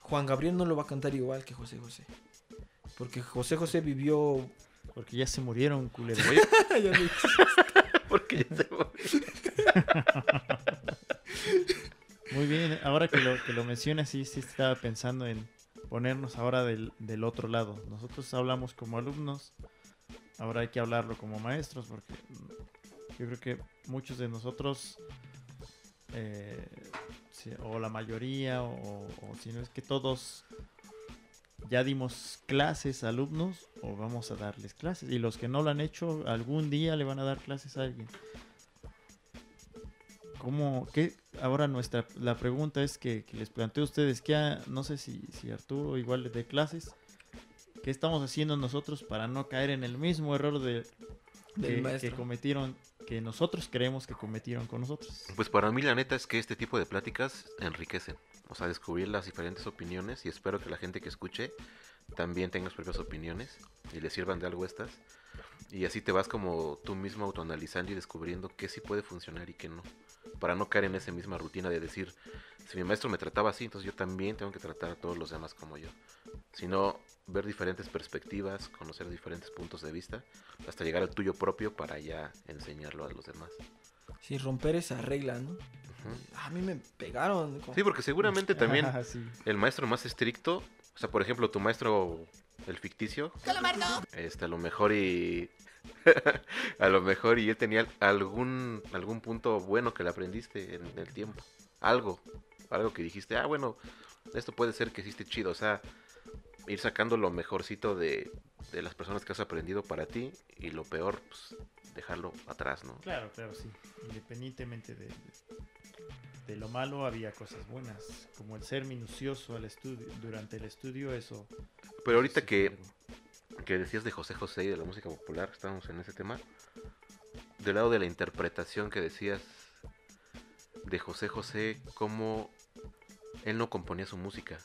Juan Gabriel no lo va a cantar igual que José José. Porque José José vivió... Porque ya se murieron, culero. Ya me- porque ya se fue. Bien, ahora que lo, que lo mencionas, sí, sí estaba pensando en ponernos ahora del, del otro lado. Nosotros hablamos como alumnos, ahora hay que hablarlo como maestros, porque yo creo que muchos de nosotros, eh, o la mayoría, o, o si no es que todos ya dimos clases a alumnos o vamos a darles clases. Y los que no lo han hecho, algún día le van a dar clases a alguien. ¿Cómo, qué? Ahora nuestra, la pregunta es que, que les planteo a ustedes, que no sé si, si Arturo igual les dé clases, ¿qué estamos haciendo nosotros para no caer en el mismo error de, que, cometieron, que nosotros creemos que cometieron con nosotros? Pues para mí la neta es que este tipo de pláticas enriquecen. O sea, descubrir las diferentes opiniones y espero que la gente que escuche también tenga sus propias opiniones y le sirvan de algo estas. Y así te vas como tú mismo autoanalizando y descubriendo qué sí puede funcionar y qué no. Para no caer en esa misma rutina de decir, si mi maestro me trataba así, entonces yo también tengo que tratar a todos los demás como yo. Sino ver diferentes perspectivas, conocer diferentes puntos de vista, hasta llegar al tuyo propio para ya enseñarlo a los demás. Sí, romper esa regla, ¿no? A mí me pegaron. como- Sí, porque seguramente también Ah, sí. el maestro más estricto, o sea, por ejemplo, tu maestro, el ficticio, este, a lo mejor y a lo mejor y él tenía algún algún punto bueno que le aprendiste en el tiempo, algo, algo que dijiste, ah, bueno, esto puede ser que hiciste chido, o sea, ir sacando lo mejorcito de, de las personas que has aprendido para ti y lo peor, pues, dejarlo atrás, ¿no? Claro, claro, sí. Independientemente de, de- lo malo, había cosas buenas, como el ser minucioso al estudio, durante el estudio, eso. Pero ahorita sí, que, que decías de José José y de la música popular, estábamos en ese tema, del lado de la interpretación que decías de José José, cómo él no componía su música,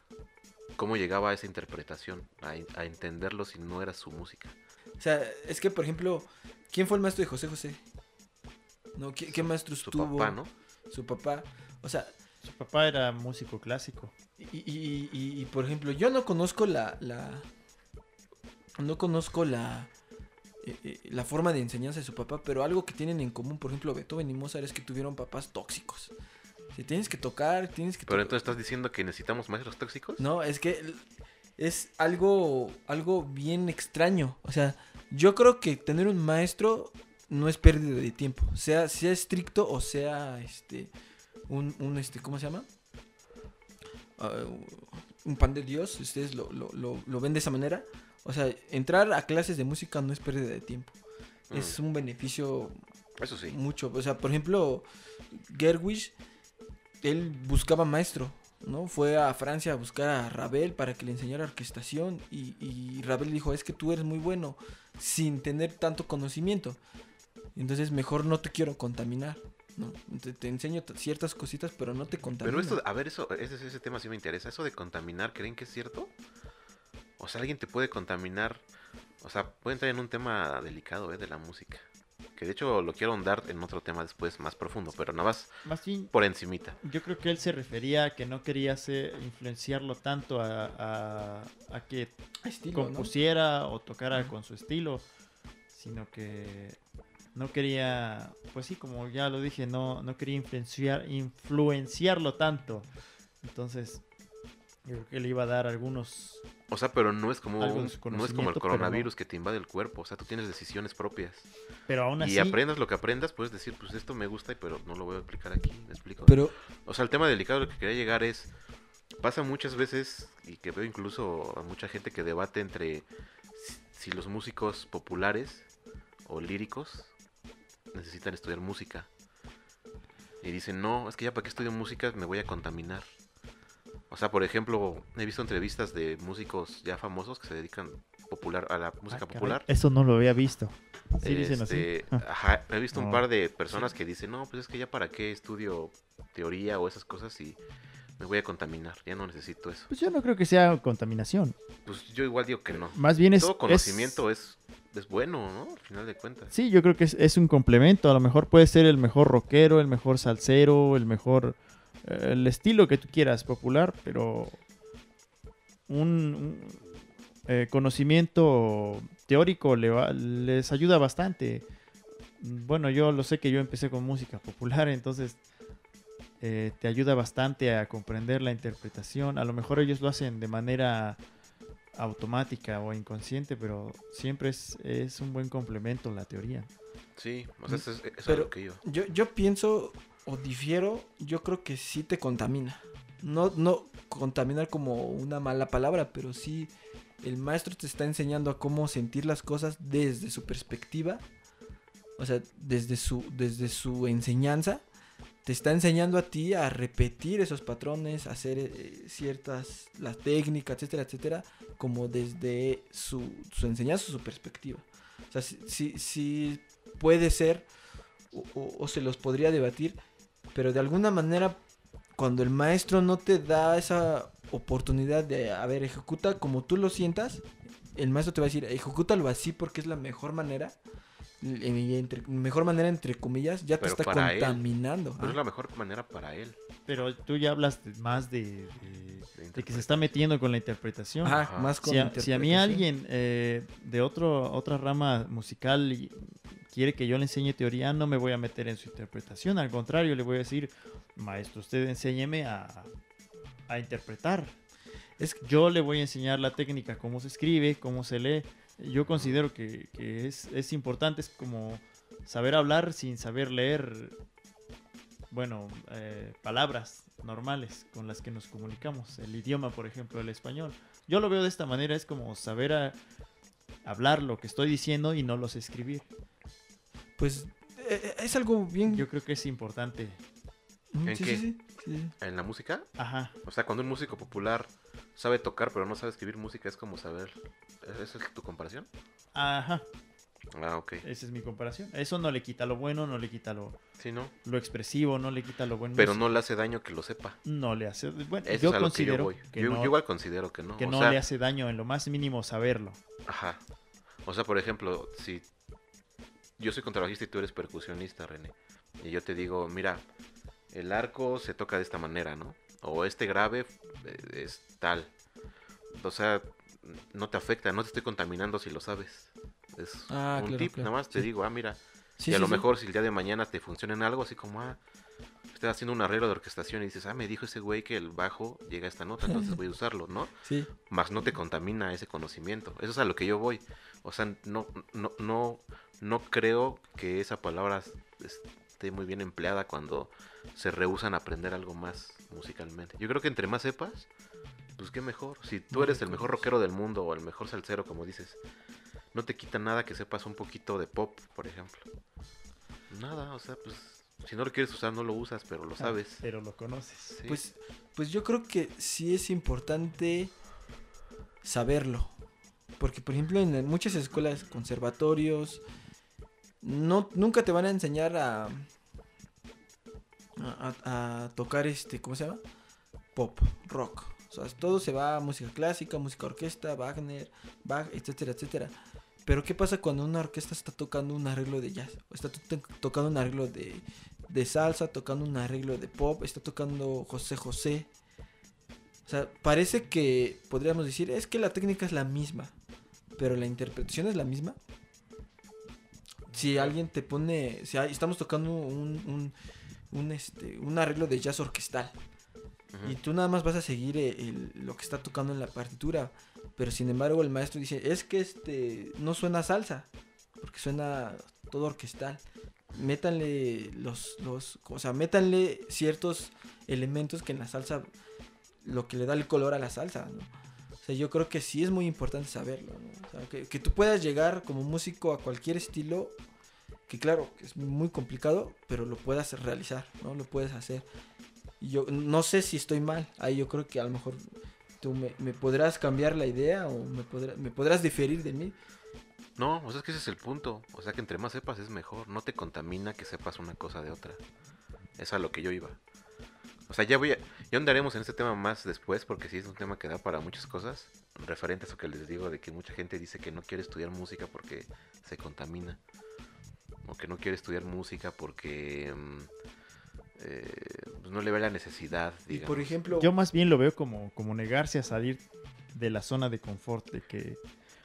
cómo llegaba a esa interpretación, a, a entenderlo si no era su música. O sea, es que, por ejemplo, ¿quién fue el maestro de José José? ¿No? ¿Qué, qué maestro Su estuvo? papá, ¿no? Su papá. O sea, Su papá era músico clásico. Y, y- y- y, por ejemplo, yo no conozco la. la no conozco la. eh, eh, la forma de enseñanza de su papá, pero algo que tienen en común, por ejemplo, Beethoven y Mozart es que tuvieron papás tóxicos. Si tienes que tocar, tienes que Pero to- entonces estás diciendo que necesitamos maestros tóxicos. No, es que es algo, algo bien extraño. O sea, yo creo que tener un maestro no es pérdida de tiempo. Sea, sea estricto o sea este. Un, un este, ¿cómo se llama? Ah, un pan de Dios. Ustedes lo, lo, lo, lo ven de esa manera. O sea, entrar a clases de música no es pérdida de tiempo. Mm, Es un beneficio Eso sí. mucho. O sea, por ejemplo, Gerwish, él buscaba maestro, ¿no? Fue a Francia a buscar a Ravel para que le enseñara orquestación y, y Ravel dijo, es que tú eres muy bueno sin tener tanto conocimiento. Entonces mejor no te quiero contaminar, ¿no? Te, te enseño ciertas cositas, pero no te contamino. Pero esto, a ver, eso, ese, ese tema sí me interesa. Eso de contaminar, ¿creen que es cierto? O sea, alguien te puede contaminar. O sea, puede entrar en un tema delicado, ¿eh? De la música. Que de hecho lo quiero ahondar en otro tema después más profundo, pero nada más Más bien, por encimita. yo creo que él se refería a que no quería influenciarlo tanto a, a- a que Estilo, ¿no? compusiera o tocara con su estilo, sino que no quería, pues sí, como ya lo dije, no, no quería influenciar, influenciarlo tanto. Entonces, yo creo que le iba a dar algunos... O sea, pero no es como no es como el no. coronavirus que te invade el cuerpo. O sea, tú tienes decisiones propias. Pero aún así... Y aprendas lo que aprendas, puedes decir, pues esto me gusta, pero no lo voy a aplicar aquí. ¿Me explico? Pero O sea, el tema delicado al que quería llegar es, pasa muchas veces, y que veo incluso a mucha gente que debate entre si, si los músicos populares o líricos necesitan estudiar música. Y dicen, no, es que ya para qué estudio música me voy a contaminar. O sea, por ejemplo, he visto entrevistas de músicos ya famosos que se dedican popular a la Ah, música popular. Eso no lo había visto. Sí, dicen así. Este, Ah. ajá, he visto un par de personas que dicen, no, pues es que ya para qué estudio teoría o esas cosas y me voy a contaminar, ya no necesito eso. Pues yo no creo que sea contaminación. Pues yo igual digo que no. Más bien es... Todo conocimiento es, es bueno, ¿no? Al final de cuentas. Sí, yo creo que es, es un complemento. A lo mejor puede ser el mejor rockero, el mejor salsero, el mejor. eh, el estilo que tú quieras popular, pero. Un, un, eh, conocimiento teórico les ayuda bastante. Bueno, yo lo sé que yo empecé con música popular, entonces eh, te ayuda bastante a comprender la interpretación. A lo mejor ellos lo hacen de manera automática o inconsciente, pero siempre es, es un buen complemento la teoría. Sí, o sea, eso es, eso es Pero- lo que yo. yo, yo pienso o difiero, yo creo que sí te contamina. No, no contaminar como una mala palabra, pero sí el maestro te está enseñando a cómo sentir las cosas desde su perspectiva, o sea, desde su, desde su enseñanza. Te está enseñando a ti a repetir esos patrones, a hacer eh, ciertas, la técnica, etcétera, etcétera, como desde su, su enseñanza, su perspectiva. O sea, sí- sí puede ser, o se los podría debatir, pero de alguna manera, cuando el maestro no te da esa oportunidad de, a ver, ejecuta como tú lo sientas, el maestro te va a decir, ejecútalo así porque es la mejor manera. Entre- mejor manera entre comillas ya te Pero está él. contaminando Pero Ah. es la mejor manera para él. Pero tú ya hablas más de, de- que se está metiendo con la interpretación. Ajá, Ajá. más con Si a, si a mí alguien eh, de otro, otra rama musical y- quiere que yo le enseñe teoría, no me voy a meter en su interpretación. Al contrario, le voy a decir, maestro, usted enséñeme a, a interpretar. Es Yo le voy a enseñar la técnica, cómo se escribe, cómo se lee. Yo considero que, que es, es importante, es como saber hablar sin saber leer, bueno, eh, palabras normales con las que nos comunicamos. El idioma, por ejemplo, el español. Yo lo veo de esta manera, es como saber a- hablar lo que estoy diciendo y no los escribir. pues eh, eh, es algo bien Yo creo que es importante. ¿En sí, qué? sí, sí, sí. ¿En la música? Ajá. O sea, cuando un músico popular sabe tocar pero no sabe escribir música, es como saber... ¿Esa es tu comparación? Ajá. Ah, ok. Esa es mi comparación. Eso no le quita lo bueno, no le quita lo, Sí, ¿no? lo expresivo, no le quita lo bueno. Pero no le hace daño que lo sepa. No le hace. Bueno, Eso yo es a lo que yo considero voy. que, yo, no, yo igual considero que no. que o no sea, le hace daño en lo más mínimo saberlo. Ajá. O sea, por ejemplo, si yo soy contrabajista y tú eres percusionista, René, y yo te digo, mira, el arco se toca de esta manera, ¿no? O este grave eh, es tal. O sea, no te afecta, no te estoy contaminando si lo sabes. Es Ah, un claro, tip, claro, nada más te sí. digo, ah, mira. Sí, y a sí, lo mejor si el día de mañana te funciona en algo, así como, ah, estás haciendo un arreglo de orquestación y dices, ah, me dijo ese güey que el bajo llega a esta nota, entonces voy a usarlo, ¿no? Sí. Más no te contamina ese conocimiento. Eso es a lo que yo voy. O sea, no, no, no, no creo que esa palabra esté muy bien empleada cuando se rehusan a aprender algo más musicalmente. Yo creo que entre más sepas, pues qué mejor. Si tú eres el mejor rockero del mundo o el mejor salsero, como dices, no te quita nada que sepas un poquito de pop, por ejemplo. Nada, o sea, pues si no lo quieres usar, no lo usas, pero lo sabes. Pero lo conoces. Sí. Pues, pues yo creo que sí es importante saberlo. Porque, por ejemplo, en muchas escuelas, conservatorios, no, nunca te van a enseñar a, a, tocar este, ¿cómo se llama? Pop, rock. O sea, todo se va a música clásica, música orquesta, Wagner, Bach, etcétera, etcétera. Pero ¿qué pasa cuando una orquesta está tocando un arreglo de jazz? Está to- tocando un arreglo de, de salsa, tocando un arreglo de pop, está tocando José José. O sea, parece que podríamos decir, es que la técnica es la misma, pero la interpretación es la misma. Si alguien te pone, si hay- estamos tocando un, un, un, este, un arreglo de jazz orquestal y tú nada más vas a seguir eh, el- lo que está tocando en la partitura, pero sin embargo el maestro dice, es que este no suena salsa, porque suena todo orquestal. Métanle los, los, o sea, métanle ciertos elementos que en la salsa, lo que le da el color a la salsa, ¿no? Yo creo que sí es muy importante saberlo, ¿no? Que, tú puedas llegar como músico a cualquier estilo, que claro, es muy complicado, pero lo puedas realizar, ¿no? Lo puedes hacer. Y yo no sé si estoy mal, ahí yo creo que a lo mejor tú me, podrás cambiar la idea o me, me podrás diferir de mí. No, o sea, es que ese es el punto. O sea, que entre más sepas es mejor. No te contamina que sepas una cosa de otra. Es a lo que yo iba. O sea, ya voy a... Ya andaremos en este tema más después porque sí es un tema que da para muchas cosas. Referente a eso que les digo de que mucha gente dice que no quiere estudiar música porque se contamina. O que no quiere estudiar música porque... mm, eh, pues no le ve la necesidad, Y por ejemplo, Yo más bien lo veo como, como negarse a salir de la zona de confort, de que...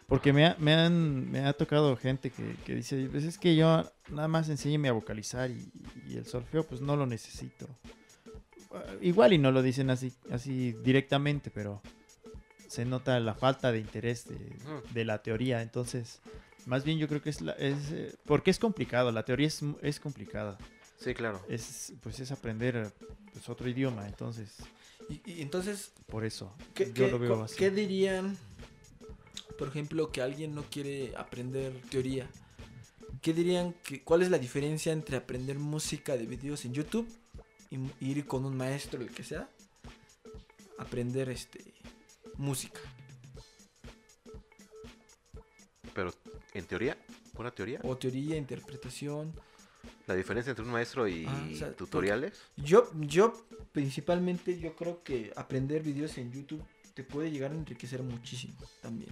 Porque me, ha- me, han, me ha tocado gente que, que dice, pues es que yo nada más enséñeme a vocalizar y, y el solfeo pues no lo necesito. Igual y no lo dicen así, así directamente, pero se nota la falta de interés de, la teoría. Entonces, más bien yo creo que es, la, es eh, porque es complicado, la teoría es, es complicada. Sí, claro. Es, pues es aprender pues, otro idioma, entonces y, y entonces, por eso ¿qué, yo qué- lo veo así. qué dirían, por ejemplo, que alguien no quiere aprender teoría? ¿Qué dirían que cuál es la diferencia entre aprender música de videos en YouTube ir con un maestro, el que sea, aprender este música? Pero en teoría, pura teoría, O teoría, interpretación. la diferencia entre un maestro y Ah, o sea, porque- tutoriales. Yo, yo principalmente yo creo que aprender videos en YouTube te puede llegar a enriquecer muchísimo también.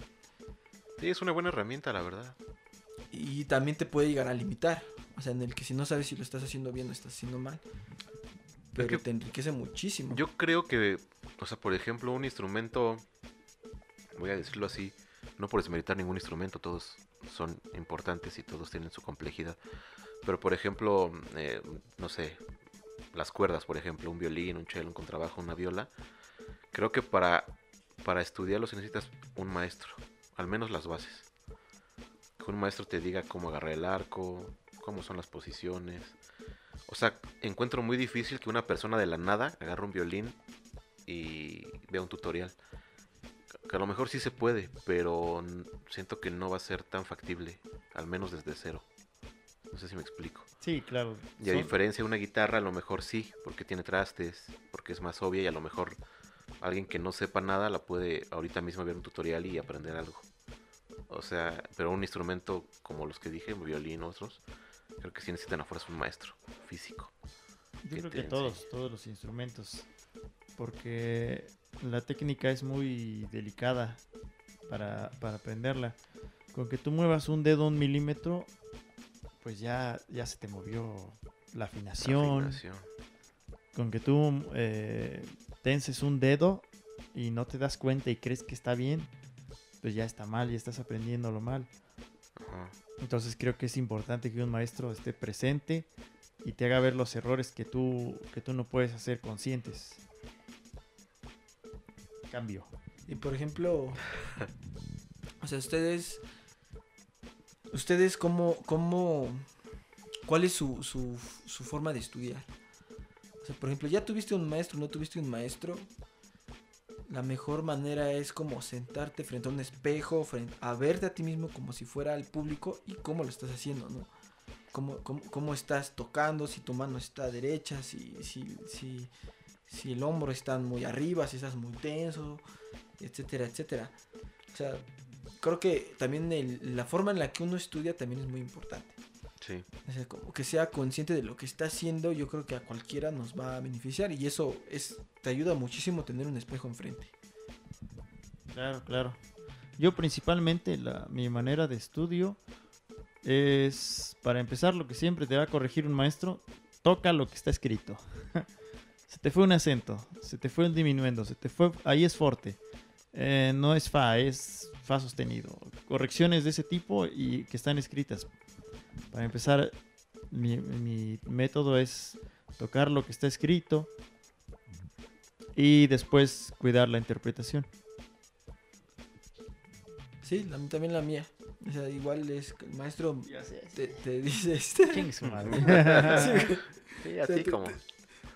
Sí, es una buena herramienta, la verdad. Y también te puede llegar a limitar. O sea, en el que si no sabes si lo estás haciendo bien o estás haciendo mal. Pero que- te enriquece muchísimo. Yo creo que, o sea, por ejemplo, un instrumento, voy a decirlo así, no por desmeritar ningún instrumento, todos son importantes y todos tienen su complejidad. Pero, por ejemplo, eh, no sé, las cuerdas, por ejemplo, un violín, un cello, un contrabajo, una viola, creo que para, para estudiarlos necesitas un maestro, al menos las bases. Que un maestro te diga cómo agarrar el arco, cómo son las posiciones. O sea, encuentro muy difícil que una persona de la nada agarre un violín y vea un tutorial. Que a lo mejor sí se puede, pero siento que no va a ser tan factible, al menos desde cero. No sé si me explico. Sí, claro. Y a son- diferencia de una guitarra, a lo mejor sí, porque tiene trastes, porque es más obvia y a lo mejor alguien que no sepa nada la puede ahorita mismo ver un tutorial y aprender algo. O sea, pero un instrumento como los que dije, violín, otros, creo que sí necesitan a fuerza un maestro físico. Yo que creo que todos, enseñe. todos los instrumentos. Porque la técnica es muy delicada para, para aprenderla. Con que tú muevas un dedo un milímetro, pues ya, ya se te movió la afinación. Afinación. Con que tú eh, tenses un dedo y no te das cuenta y crees que está bien, pues ya está mal y estás aprendiéndolo mal. Ajá. Entonces creo que es importante que un maestro esté presente y te haga ver los errores que tú, que tú no puedes hacer conscientes. Cambio. Y por ejemplo, o sea, ustedes, ustedes cómo, cómo, cuál es su, su, su forma de estudiar. O sea, por ejemplo, ya tuviste un maestro, no tuviste un maestro. La mejor manera es como sentarte frente a un espejo, frente a verte a ti mismo como si fuera al público y cómo lo estás haciendo, ¿no? Cómo, cómo, cómo estás tocando, si tu mano está derecha, si, si, si, si el hombro está muy arriba, si estás muy tenso, etcétera, etcétera. O sea, creo que también el- la forma en la que uno estudia también es muy importante. Sí. O sea, como que sea consciente de lo que está haciendo, yo creo que a cualquiera nos va a beneficiar y eso es te ayuda muchísimo tener un espejo enfrente. Claro, claro. Yo principalmente la, mi manera de estudio es, para empezar, lo que siempre te va a corregir un maestro, toca lo que está escrito. se te fue un acento, se te fue un diminuendo, se te fue, ahí es forte. Eh, no es fa, es fa sostenido. Correcciones de ese tipo y que están escritas. Para empezar, mi, mi método es tocar lo que está escrito y después cuidar la interpretación. Sí, la- también la mía. O sea, igual es que el maestro te, te dice este, Chingue su madre. Sí, Sí, a O sea, ti te- como.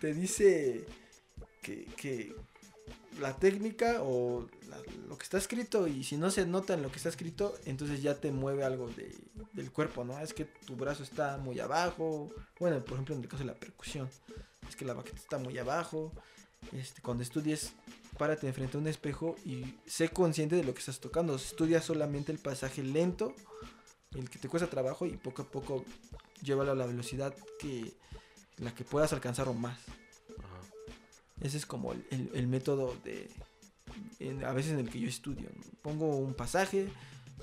te dice que, que la técnica o lo que está escrito y si no se nota en lo que está escrito, entonces ya te mueve algo de- del cuerpo, ¿no? Es que tu brazo está muy abajo, bueno, por ejemplo en el caso de la percusión, es que la baqueta está muy abajo, este, cuando estudies, párate enfrente a un espejo y sé consciente de lo que estás tocando, estudia solamente el pasaje lento, el que te cuesta trabajo y poco a poco llévalo a la velocidad que la que puedas alcanzar o más. Ajá. Ese es como el, el- el método de. A veces en el que yo estudio. Pongo un pasaje,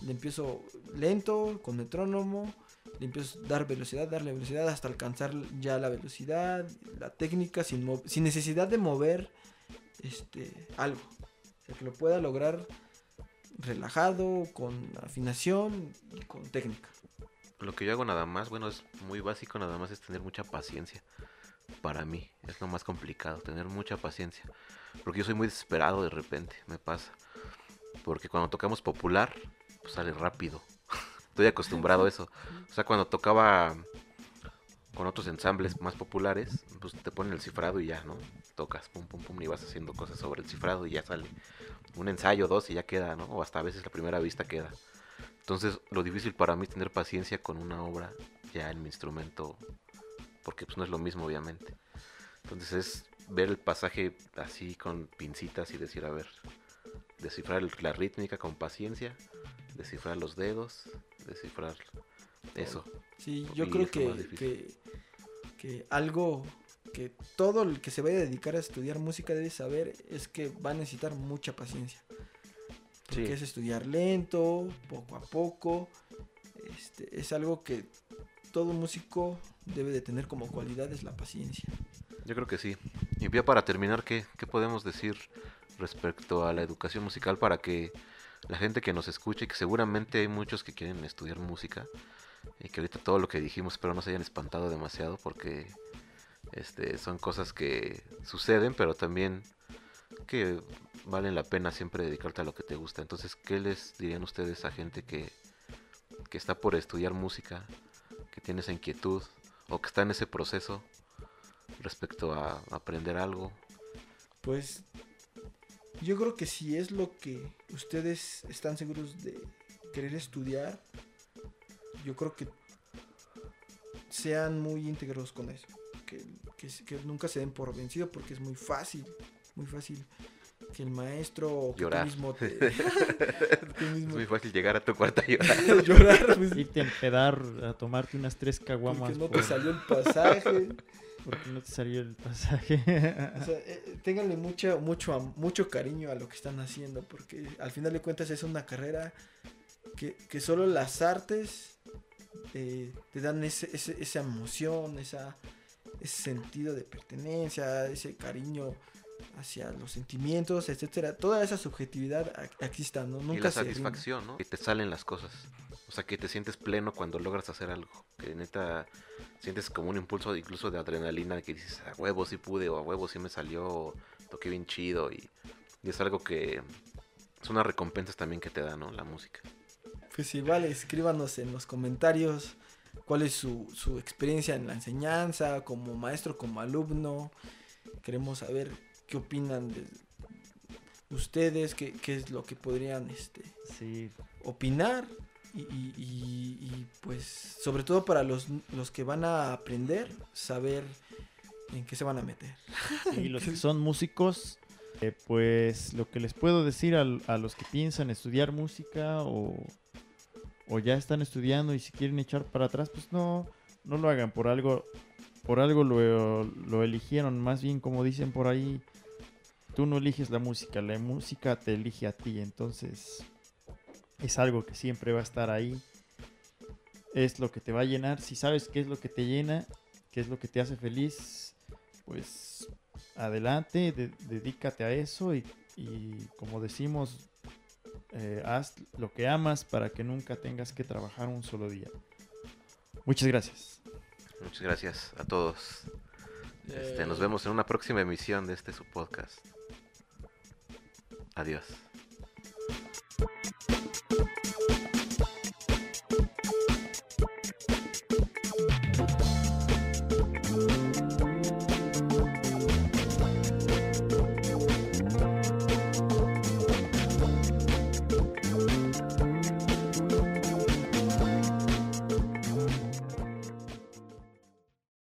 le empiezo lento, con metrónomo, le empiezo a dar velocidad, darle velocidad hasta alcanzar ya la velocidad, la técnica, sin, sin necesidad de mover este, algo. Que lo pueda lograr relajado, con afinación y con técnica. Lo que yo hago nada más, bueno, es muy básico, nada más es tener mucha paciencia. Para mí, es lo más complicado, tener mucha paciencia. Porque yo soy muy desesperado de repente, me pasa. Porque cuando tocamos popular, pues sale rápido. Estoy acostumbrado a eso. O sea, cuando tocaba con otros ensambles más populares, pues te ponen el cifrado y ya, ¿no? Tocas, pum, pum, pum, y vas haciendo cosas sobre el cifrado y ya sale. Un ensayo, dos y ya queda, ¿no? O hasta a veces la primera vista queda. Entonces, lo difícil para mí es tener paciencia con una obra ya en mi instrumento, porque pues no es lo mismo, obviamente. Entonces es ver el pasaje así con pincitas y decir, a ver, descifrar la rítmica con paciencia, descifrar los dedos, descifrar eso. Sí, yo Y creo que, que, que algo que todo el que se vaya a dedicar a estudiar música debe saber es que va a necesitar mucha paciencia. Porque Sí. es estudiar lento, poco a poco. Este, es algo que todo músico debe de tener como cualidad, es la paciencia. Yo creo que sí. Y ya para terminar, ¿qué, qué podemos decir respecto a la educación musical para que la gente que nos escuche, que seguramente hay muchos que quieren estudiar música, y que ahorita todo lo que dijimos, pero no se hayan espantado demasiado porque este, son cosas que suceden, pero también que valen la pena siempre dedicarte a lo que te gusta. Entonces, ¿qué les dirían ustedes a gente que, que está por estudiar música, que tiene esa inquietud o que está en ese proceso? respecto a aprender algo. Pues yo creo que si es lo que ustedes están seguros de querer estudiar, yo creo que sean muy íntegros con eso. Que, que, que nunca se den por vencido porque es muy fácil, muy fácil que el maestro o que Llorar. tú mismo te... tú Es muy fácil llegar a tu cuarto a llorar. llorar pues, Irte a empedar, a tomarte unas tres caguamas porque no por- te salió el pasaje. porque no te salió el pasaje. O sea, eh, ténganle mucho, mucho, mucho cariño a lo que están haciendo, porque al final de cuentas es una carrera que, que solo las artes eh, te dan ese, ese- esa emoción, esa, ese sentido de pertenencia, ese cariño hacia los sentimientos, etcétera, toda esa subjetividad a- exista, ¿no? Nunca y la se rinde. satisfacción, ¿no? Que te salen las cosas. O sea, que te sientes pleno cuando logras hacer algo. Que neta sientes como un impulso incluso de adrenalina que dices, a huevo sí pude, o a huevo sí me salió, o toqué bien chido. Y, y es algo que son unas recompensas también que te da, ¿no? La música. Pues igual, escríbanos en los comentarios cuál es su, su experiencia en la enseñanza, como maestro, como alumno. Queremos saber qué opinan de ustedes, qué, qué es lo que podrían este, Sí, opinar. Y, y- y- y, pues sobre todo para los, los que van a aprender, saber en qué se van a meter. Y los que son músicos, eh, pues lo que les puedo decir al- a, los que piensan estudiar música o, o ya están estudiando y si quieren echar para atrás, pues no, no lo hagan por algo, por algo lo, eligieron. Más bien como dicen por ahí, tú no eliges la música, la música te elige a ti. Entonces es algo que siempre va a estar ahí. Es lo que te va a llenar. Si sabes qué es lo que te llena, qué es lo que te hace feliz, pues adelante, de- dedícate a eso y, y como decimos, eh, haz lo que amas para que nunca tengas que trabajar un solo día. Muchas gracias. Muchas gracias a todos. Este, nos eh. vemos en una próxima emisión de este su podcast. Adiós.